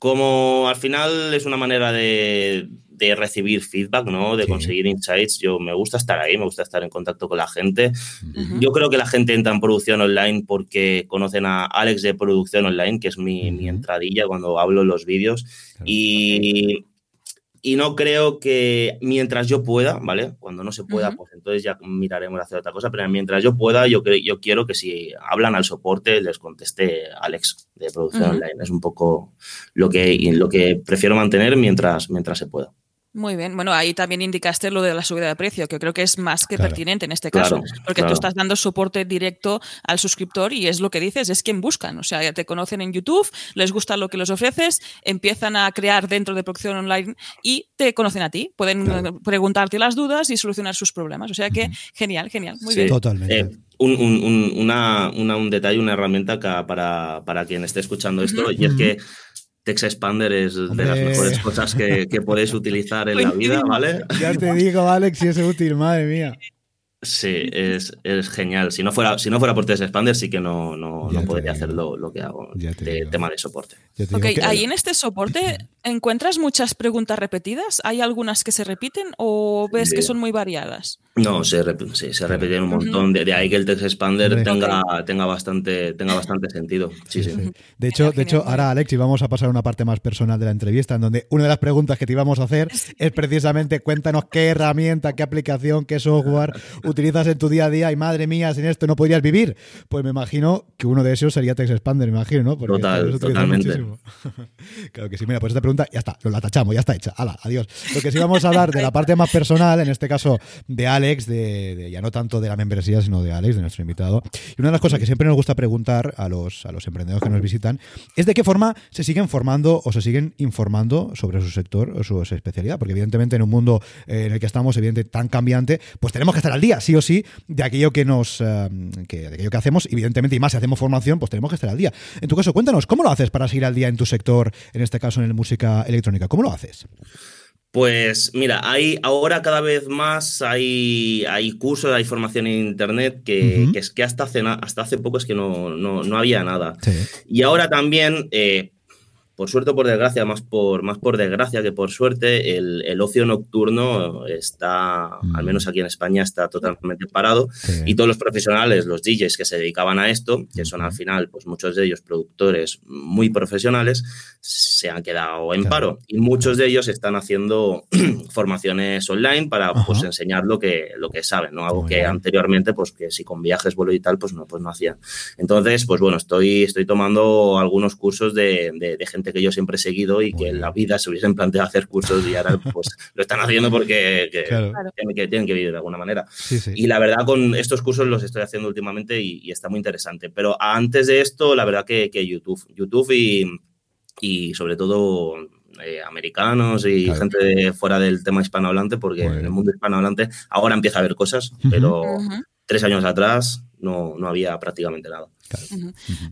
como al final es una manera de, de recibir feedback, ¿no? De conseguir insights. Yo me gusta estar ahí, me gusta estar en contacto con la gente. Yo creo que la gente entra en producción online porque conocen a Alex de producción online, que es mi, entradilla cuando hablo en los vídeos. Y, y no creo que mientras yo pueda, ¿vale? Cuando no se pueda, pues entonces ya miraremos hacer otra cosa, pero mientras yo pueda, yo, yo quiero que si hablan al soporte, les conteste Alex de producción online. Es un poco lo que, lo que prefiero mantener mientras, mientras se pueda. Muy bien. Bueno, ahí también indicaste lo de la subida de precio, que creo que es más que pertinente en este caso, porque tú estás dando soporte directo al suscriptor y es lo que dices, es quien buscan. O sea, ya te conocen en YouTube, les gusta lo que les ofreces, empiezan a crear dentro de producción online y te conocen a ti. Pueden preguntarte las dudas y solucionar sus problemas. O sea que genial, genial. Muy bien. Totalmente. Eh, un, un, una, un detalle, una herramienta para, para, quien esté escuchando esto, y es que Text Expander es de las mejores cosas que, que podéis utilizar en la vida, ¿vale? Ya te digo, Alex, si es útil, madre mía. Sí, es, es, genial. Si no fuera, si no fuera por Test Expander, sí que no, no, no podría hacer lo, lo, que hago de tema de soporte. Ok, ahí en este soporte, ¿encuentras muchas preguntas repetidas? ¿Hay algunas que se repiten o ves que son muy variadas? No, se, sí, se repiten un montón. de, ahí que el Text Expander tenga, tenga, bastante, tenga bastante sentido. Sí, sí. De hecho, de hecho, ahora, Alex, y vamos a pasar a una parte más personal de la entrevista, en donde una de las preguntas que te íbamos a hacer es precisamente cuéntanos qué herramienta, qué aplicación, qué software utilizas en tu día a día y madre mía, sin esto no podrías vivir. Pues me imagino que uno de esos sería Text Expander, me imagino, ¿no? Total, totalmente. claro que sí. Mira, pues esta pregunta ya está, la tachamos, ya está hecha. Hala, adiós. Lo que sí vamos a hablar de la parte más personal, en este caso de Alex, de, ya no tanto de la membresía, sino de Alex, de nuestro invitado. Y una de las cosas que siempre nos gusta preguntar a los, a los emprendedores que nos visitan es de qué forma se siguen formando o se siguen informando sobre su sector o su especialidad. Porque evidentemente en un mundo eh, en el que estamos, evidentemente tan cambiante, pues tenemos que estar al día, sí o sí, de aquello que nos eh, que, de aquello que hacemos, evidentemente, y más si hacemos formación, pues tenemos que estar al día. En tu caso, cuéntanos, ¿cómo lo haces para seguir al día en tu sector, en este caso en la música electrónica? ¿Cómo lo haces? Pues mira, hay ahora cada vez más hay, hay cursos, hay formación en internet que, es que hasta hace, hasta hace poco es que no, no, había nada. Y ahora también, eh, por suerte o por desgracia, más por, más por desgracia que por suerte, el, ocio nocturno está, al menos aquí en España, está totalmente parado. Y todos los profesionales, los DJs que se dedicaban a esto, que son al final, pues muchos de ellos productores muy profesionales, se han quedado en paro. Y muchos de ellos están haciendo formaciones online para pues, enseñar lo que, lo que saben, ¿no? Algo que anteriormente, pues que si con viajes, vuelo y tal, pues no, pues no hacían. Entonces, pues bueno, estoy, estoy tomando algunos cursos de, de gente que yo siempre he seguido y que en la vida se hubiesen planteado hacer cursos y ahora pues lo están haciendo porque tienen, que, vivir de alguna manera. Y la verdad con estos cursos los estoy haciendo últimamente y, está muy interesante. Pero antes de esto, la verdad que, YouTube, YouTube y, y sobre todo eh, americanos y gente de fuera del tema hispanohablante, porque en el mundo hispanohablante ahora empieza a haber cosas, pero tres años atrás no, no había prácticamente nada.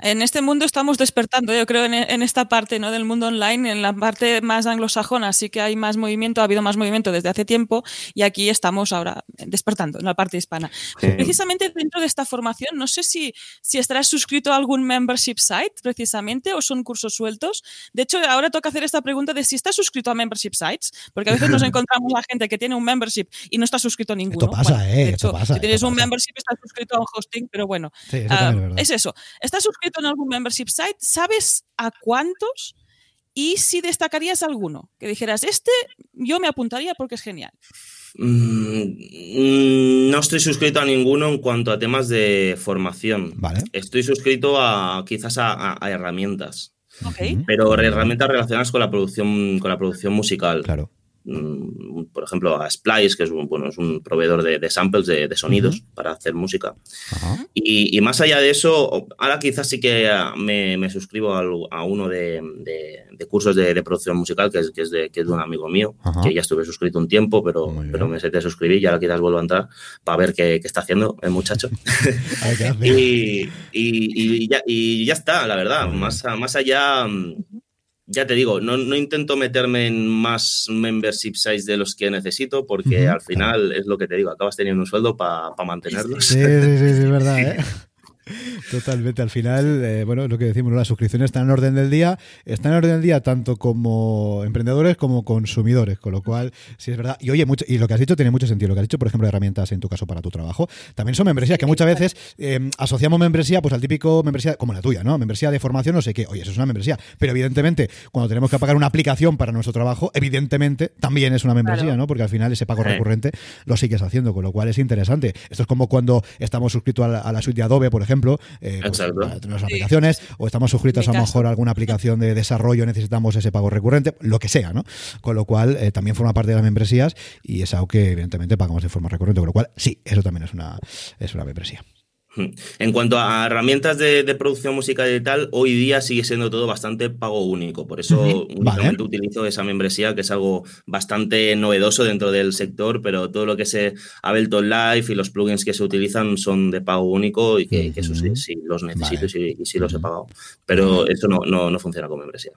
En este mundo estamos despertando, yo creo, en, esta parte ¿no? del mundo online, en la parte más anglosajona sí que hay más movimiento, ha habido más movimiento desde hace tiempo y aquí estamos ahora despertando en la parte hispana. Precisamente dentro de esta formación, no sé si, si estarás suscrito a algún membership site, precisamente, o son cursos sueltos. De hecho, ahora toca hacer esta pregunta de si estás suscrito a membership sites, porque a veces nos encontramos a gente que tiene un membership y no está suscrito a ninguno. Esto pasa, ¿eh? pasa, si tienes un membership, estás suscrito a un hosting, pero bueno, ah, es eso. ¿Estás suscrito en algún membership site? ¿Sabes a cuántos? Y si destacarías alguno, que dijeras, este yo me apuntaría porque es genial. Mm, no estoy suscrito a ninguno en cuanto a temas de formación. Vale. Estoy suscrito a quizás a, herramientas. Pero herramientas relacionadas con la producción, con la producción musical. Claro. Mm, por ejemplo, a Splice, que es un, bueno, es un proveedor de, samples, de, sonidos para hacer música. Y, más allá de eso, ahora quizás sí que me, suscribo a, uno de, cursos de, producción musical, que es, que es, de, que es de un amigo mío, que ya estuve suscrito un tiempo, pero, pero me sé de suscribir y ahora quizás vuelvo a entrar para ver qué, está haciendo el muchacho. y, y, ya, y, ya, está, la verdad. Más, más allá ya te digo, no, no, intento meterme en más membership size de los que necesito, porque al final es lo que te digo, acabas teniendo un sueldo para mantenerlos. Sí, sí, sí, es verdad. ¿eh? Totalmente. Al final, eh, bueno, lo que decimos, las suscripciones están en orden del día, están en orden del día tanto como emprendedores como consumidores, con lo cual, sí es verdad. Y oye, mucho, y lo que has dicho tiene mucho sentido. Lo que has dicho, por ejemplo, de herramientas en tu caso para tu trabajo, también son membresías que muchas veces eh, asociamos membresía pues al típico membresía como la tuya, ¿no? Membresía de formación, no sé qué. Oye, eso es una membresía. Pero evidentemente, cuando tenemos que pagar una aplicación para nuestro trabajo, evidentemente también es una membresía, ¿no? Porque al final ese pago recurrente lo sigues haciendo, con lo cual es interesante. Esto es como cuando estamos suscritos a la suite de Adobe, por ejemplo ejemplo, eh, pues, aplicaciones, o estamos suscritos a lo mejor a alguna aplicación de desarrollo, necesitamos ese pago recurrente, lo que sea, ¿no? Con lo cual eh, también forma parte de las membresías y es algo que evidentemente pagamos de forma recurrente, con lo cual sí, eso también es una, es una membresía. En cuanto a herramientas de, producción musical y tal, hoy día sigue siendo todo bastante pago único. Por eso únicamente utilizo esa membresía, que es algo bastante novedoso dentro del sector, pero todo lo que es Ableton Live y los plugins que se utilizan son de pago único y que, eso sí, los necesito y, sí, los he pagado. Pero esto no, no funciona con membresía.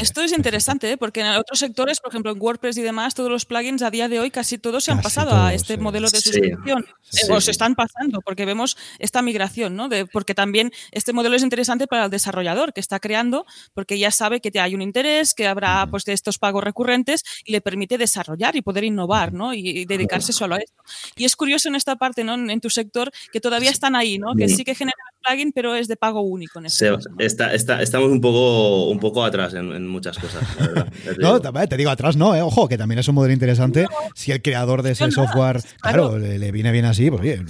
Esto es interesante, ¿eh? porque en otros sectores, por ejemplo en WordPress y demás, todos los plugins a día de hoy casi todos se han pasado a este modelo de suscripción. Eh, o se están pasando, porque vemos esta migración, ¿no? De, porque también este modelo es interesante para el desarrollador que está creando, porque ya sabe que hay un interés, que habrá pues, de estos pagos recurrentes y le permite desarrollar y poder innovar, ¿no? Y, dedicarse solo a esto. Y es curioso en esta parte, ¿no? En, tu sector, que todavía están ahí, ¿no? Que sí que generan plugin, pero es de pago único. En este está, estamos un poco, un poco atrás en en muchas cosas. no, te digo atrás, no, eh. ojo, que también es un modelo interesante. Si el creador de ese software, claro, le, viene bien así, pues oye,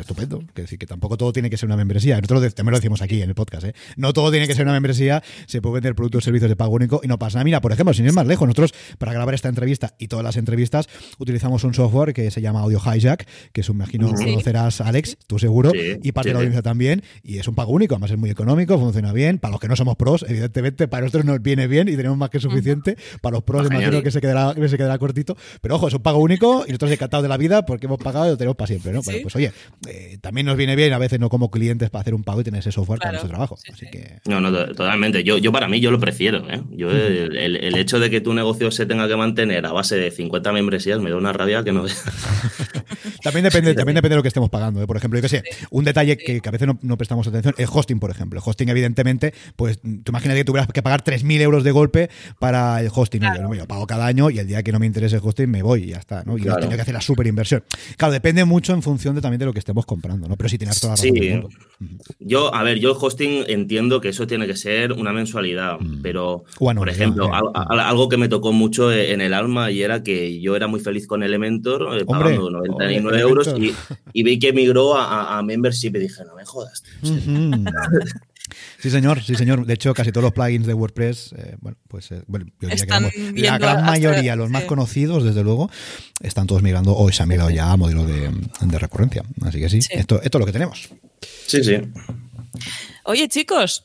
estupendo. Que decir, que tampoco todo tiene que ser una membresía. Nosotros también lo decimos aquí en el podcast, ¿eh? No todo tiene que ser una membresía, se puede vender productos y servicios de pago único y no pasa nada. Mira, por ejemplo, sin ir más lejos, nosotros para grabar esta entrevista y todas las entrevistas utilizamos un software que se llama Audio Hijack, que es un, imagino, conocerás, Alex, tú seguro, y parte de la audiencia también, y es un pago único, además es muy económico, funciona bien. Para los que no somos pros, evidentemente, para nosotros nos viene bien y tenemos más que suficiente. Para los pros, imagino que se quedará, que se quedará cortito. Pero ojo, es un pago único y nosotros encantados de la vida porque hemos pagado y lo tenemos para siempre, ¿no? pues oye, eh, también nos viene bien a veces no como clientes para hacer un pago y tener ese software para nuestro trabajo. Así que... No, no, totalmente. Yo, yo para mí, yo lo prefiero. ¿eh? Yo, el, hecho de que tu negocio se tenga que mantener a base de 50 membresías me da una rabia que no también depende, también depende de lo que estemos pagando. ¿eh? Por ejemplo, yo que sé, un detalle que, a veces no, prestamos atención, el hosting, por ejemplo. El hosting, evidentemente, pues tú imaginas que tuvieras que pagar 3.000 euros de golpe para el hosting. Yo, pago cada año y el día que no me interese el hosting me voy y ya está. ¿no? Y tengo que hacer la super inversión. Claro, depende mucho en función de, también de lo que estemos comprando, ¿no? Pero si tienes toda la razón. Yo, a ver, yo el hosting entiendo que eso tiene que ser una mensualidad, mm. pero, por ejemplo, algo que me tocó mucho en el alma y era que yo era muy feliz con Elementor, eh, pagando 99 euros y, vi que migró a, membership y dije, no me jodas. Sí, señor, sí, señor. De hecho, casi todos los plugins de WordPress, eh, bueno, pues eh, bueno, yo diría que la gran mayoría, los más conocidos, desde luego, están todos migrando o se han migrado ya a modelo de, recurrencia. Así que sí, Esto, esto es lo que tenemos. Sí, sí. Oye, chicos,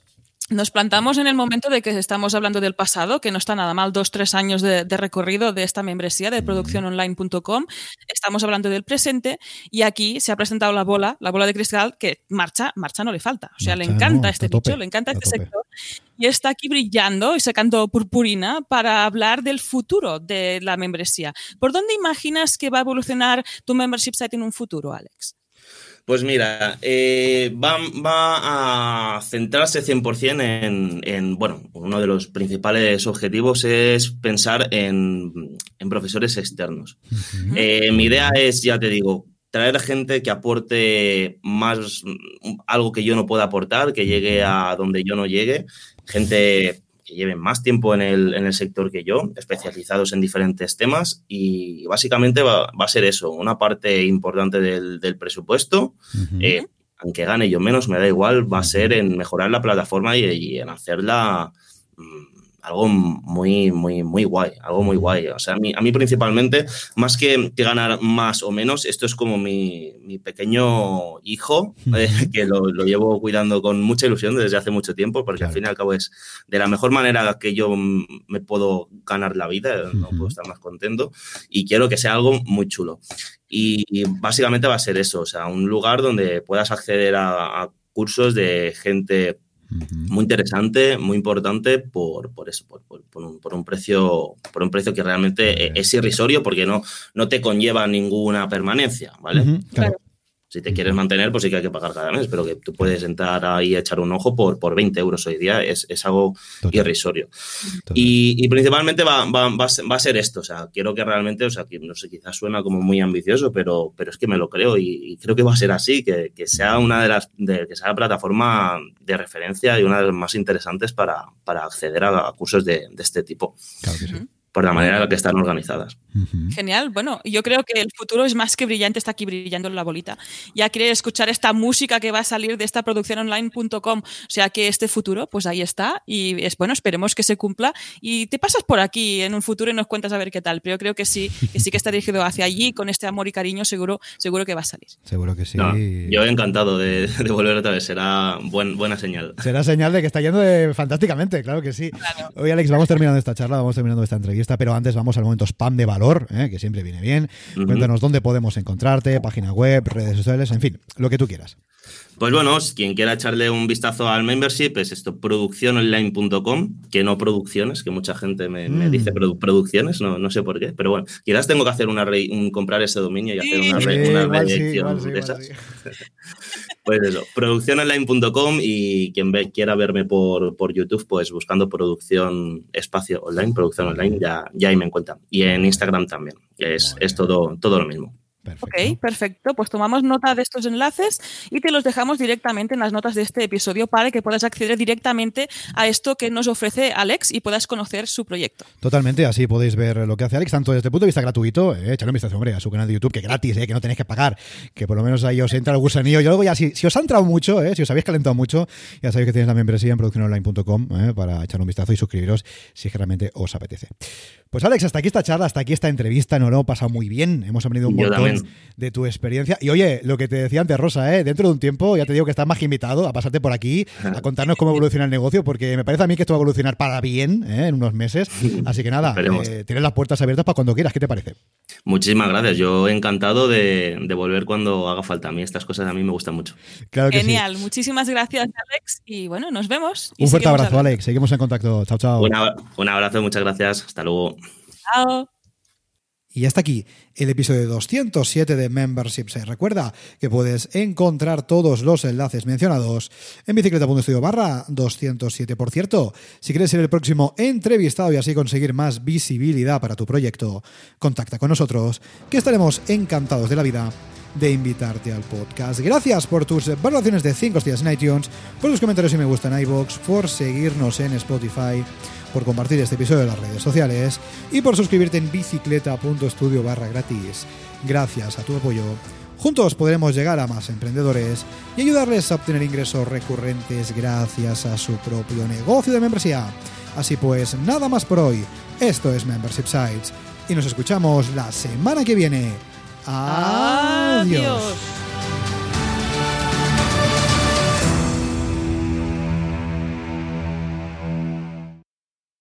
nos plantamos en el momento de que estamos hablando del pasado, que no está nada mal, dos, tres años de, recorrido de esta membresía de producciononline.com. Estamos hablando del presente y aquí se ha presentado la bola, la bola de cristal, que marcha, marcha no le falta. O sea, le encanta este bicho, le encanta este sector y está aquí brillando y sacando purpurina para hablar del futuro de la membresía. ¿Por dónde imaginas que va a evolucionar tu membership site en un futuro, Alex? Pues mira, eh, va, a centrarse 100% en, en, bueno, uno de los principales objetivos es pensar en, profesores externos. Eh, mi idea es, ya te digo, traer gente que aporte más, algo que yo no pueda aportar, que llegue a donde yo no llegue, gente lleven más tiempo en el, en el, sector que yo, especializados en diferentes temas y básicamente va, a ser eso, una parte importante del, presupuesto. Eh, aunque gane yo menos, me da igual, va a ser en mejorar la plataforma y, en hacerla mm, algo muy, muy, muy guay, algo muy guay. O sea, a mí, a mí principalmente, más que, ganar más o menos, esto es como mi, pequeño hijo, eh, que lo, llevo cuidando con mucha ilusión desde hace mucho tiempo, porque al fin y al cabo es de la mejor manera que yo me puedo ganar la vida, no puedo estar más contento, y quiero que sea algo muy chulo. Y, básicamente va a ser eso, o sea, un lugar donde puedas acceder a cursos de gente muy interesante, muy importante por, por eso, por, por, un, por, un, precio, por un precio que realmente es irrisorio porque no, no te conlleva ninguna permanencia, ¿vale? claro. Si te quieres mantener, pues sí que hay que pagar cada mes, pero que tú puedes entrar ahí y echar un ojo por, por 20 euros hoy día es, es algo irrisorio. Y, y, principalmente va, va, va, a ser esto, o sea, quiero que realmente, o sea, que no sé, quizás suena como muy ambicioso, pero, pero es que me lo creo y, creo que va a ser así, que, que, sea una de las, de, que sea la plataforma de referencia y una de las más interesantes para, para acceder a, cursos de, de, este tipo. Claro que sí. Por la manera en la que están organizadas. Genial. Bueno, yo creo que el futuro es más que brillante, está aquí brillando en la bolita. Ya quiere escuchar esta música que va a salir de esta producción online.com. O sea que este futuro, pues ahí está. Y es bueno, esperemos que se cumpla. Y te pasas por aquí en un futuro y nos cuentas a ver qué tal. Pero yo creo que sí, que sí que está dirigido hacia allí, con este amor y cariño, seguro, seguro que va a salir. Seguro que sí. yo encantado de, volver otra vez. Será buena señal. Será señal de que está yendo fantásticamente, claro que sí. Hoy, Alex, vamos terminando esta charla, vamos terminando esta entrevista pero antes vamos al momento spam de valor, ¿eh? que siempre viene bien. Cuéntanos dónde podemos encontrarte, página web, redes sociales, en fin, lo que tú quieras. Pues bueno, quien quiera echarle un vistazo al membership es esto, producciononline.com, que no producciones, que mucha gente me, mm. dice producciones, no, no sé por qué, pero bueno, quizás tengo que hacer una un, comprar ese dominio y hacer una, redirección de esas. pues eso, producciononline.com y quien quiera verme por, por YouTube, pues buscando producción espacio online, producción online, ya, ya ahí me encuentran. Y en Instagram también, es, es todo, todo lo mismo. Ok, perfecto. Pues tomamos nota de estos enlaces y te los dejamos directamente en las notas de este episodio para que puedas acceder directamente a esto que nos ofrece Alex y puedas conocer su proyecto. Totalmente, así podéis ver lo que hace Alex, tanto desde el punto de vista gratuito, eh, echarle un vistazo, hombre, a su canal de YouTube, que es gratis, eh, que no tenéis que pagar, que por lo menos ahí os entra el gusanillo. Y luego ya, si, os ha entrado mucho, eh, si os habéis calentado mucho, ya sabéis que tenéis la membresía en producciononline.com eh, para echar un vistazo y suscribiros si es que realmente os apetece. Pues Alex, hasta aquí esta charla, hasta aquí esta entrevista, nos lo hemos pasado muy bien, hemos aprendido un montón de tu experiencia. Y oye, lo que te decía antes, Rosa, ¿eh? dentro de un tiempo ya te digo que estás más invitado a pasarte por aquí, a contarnos cómo evoluciona el negocio, porque me parece a mí que esto va a evolucionar para bien ¿eh? en unos meses. Así que nada, eh, tienes las puertas abiertas para cuando quieras. ¿Qué te parece? Muchísimas gracias. Yo encantado de, volver cuando haga falta. A mí estas cosas a mí me gustan mucho. Genial. Muchísimas gracias, Alex. Y bueno, nos vemos. un fuerte abrazo, Alex. Seguimos en contacto. Chao, chao. un abrazo, muchas gracias. Hasta luego. Y hasta aquí el episodio 207 de Membership Recuerda que puedes encontrar todos los enlaces mencionados en bicicleta.studio barra 207. Por cierto, si quieres ser el próximo entrevistado y así conseguir más visibilidad para tu proyecto, contacta con nosotros, que estaremos encantados de la vida de invitarte al podcast. Gracias por tus valoraciones de 5 estrellas en iTunes, por tus comentarios y me gusta en iBox, por seguirnos en Spotify por compartir este episodio en las redes sociales y por suscribirte en bicicleta.studio barra gratis. Gracias a tu apoyo, juntos podremos llegar a más emprendedores y ayudarles a obtener ingresos recurrentes gracias a su propio negocio de membresía. Así pues, nada más por hoy. Esto es Membership Sites y nos escuchamos la semana que viene. Adiós.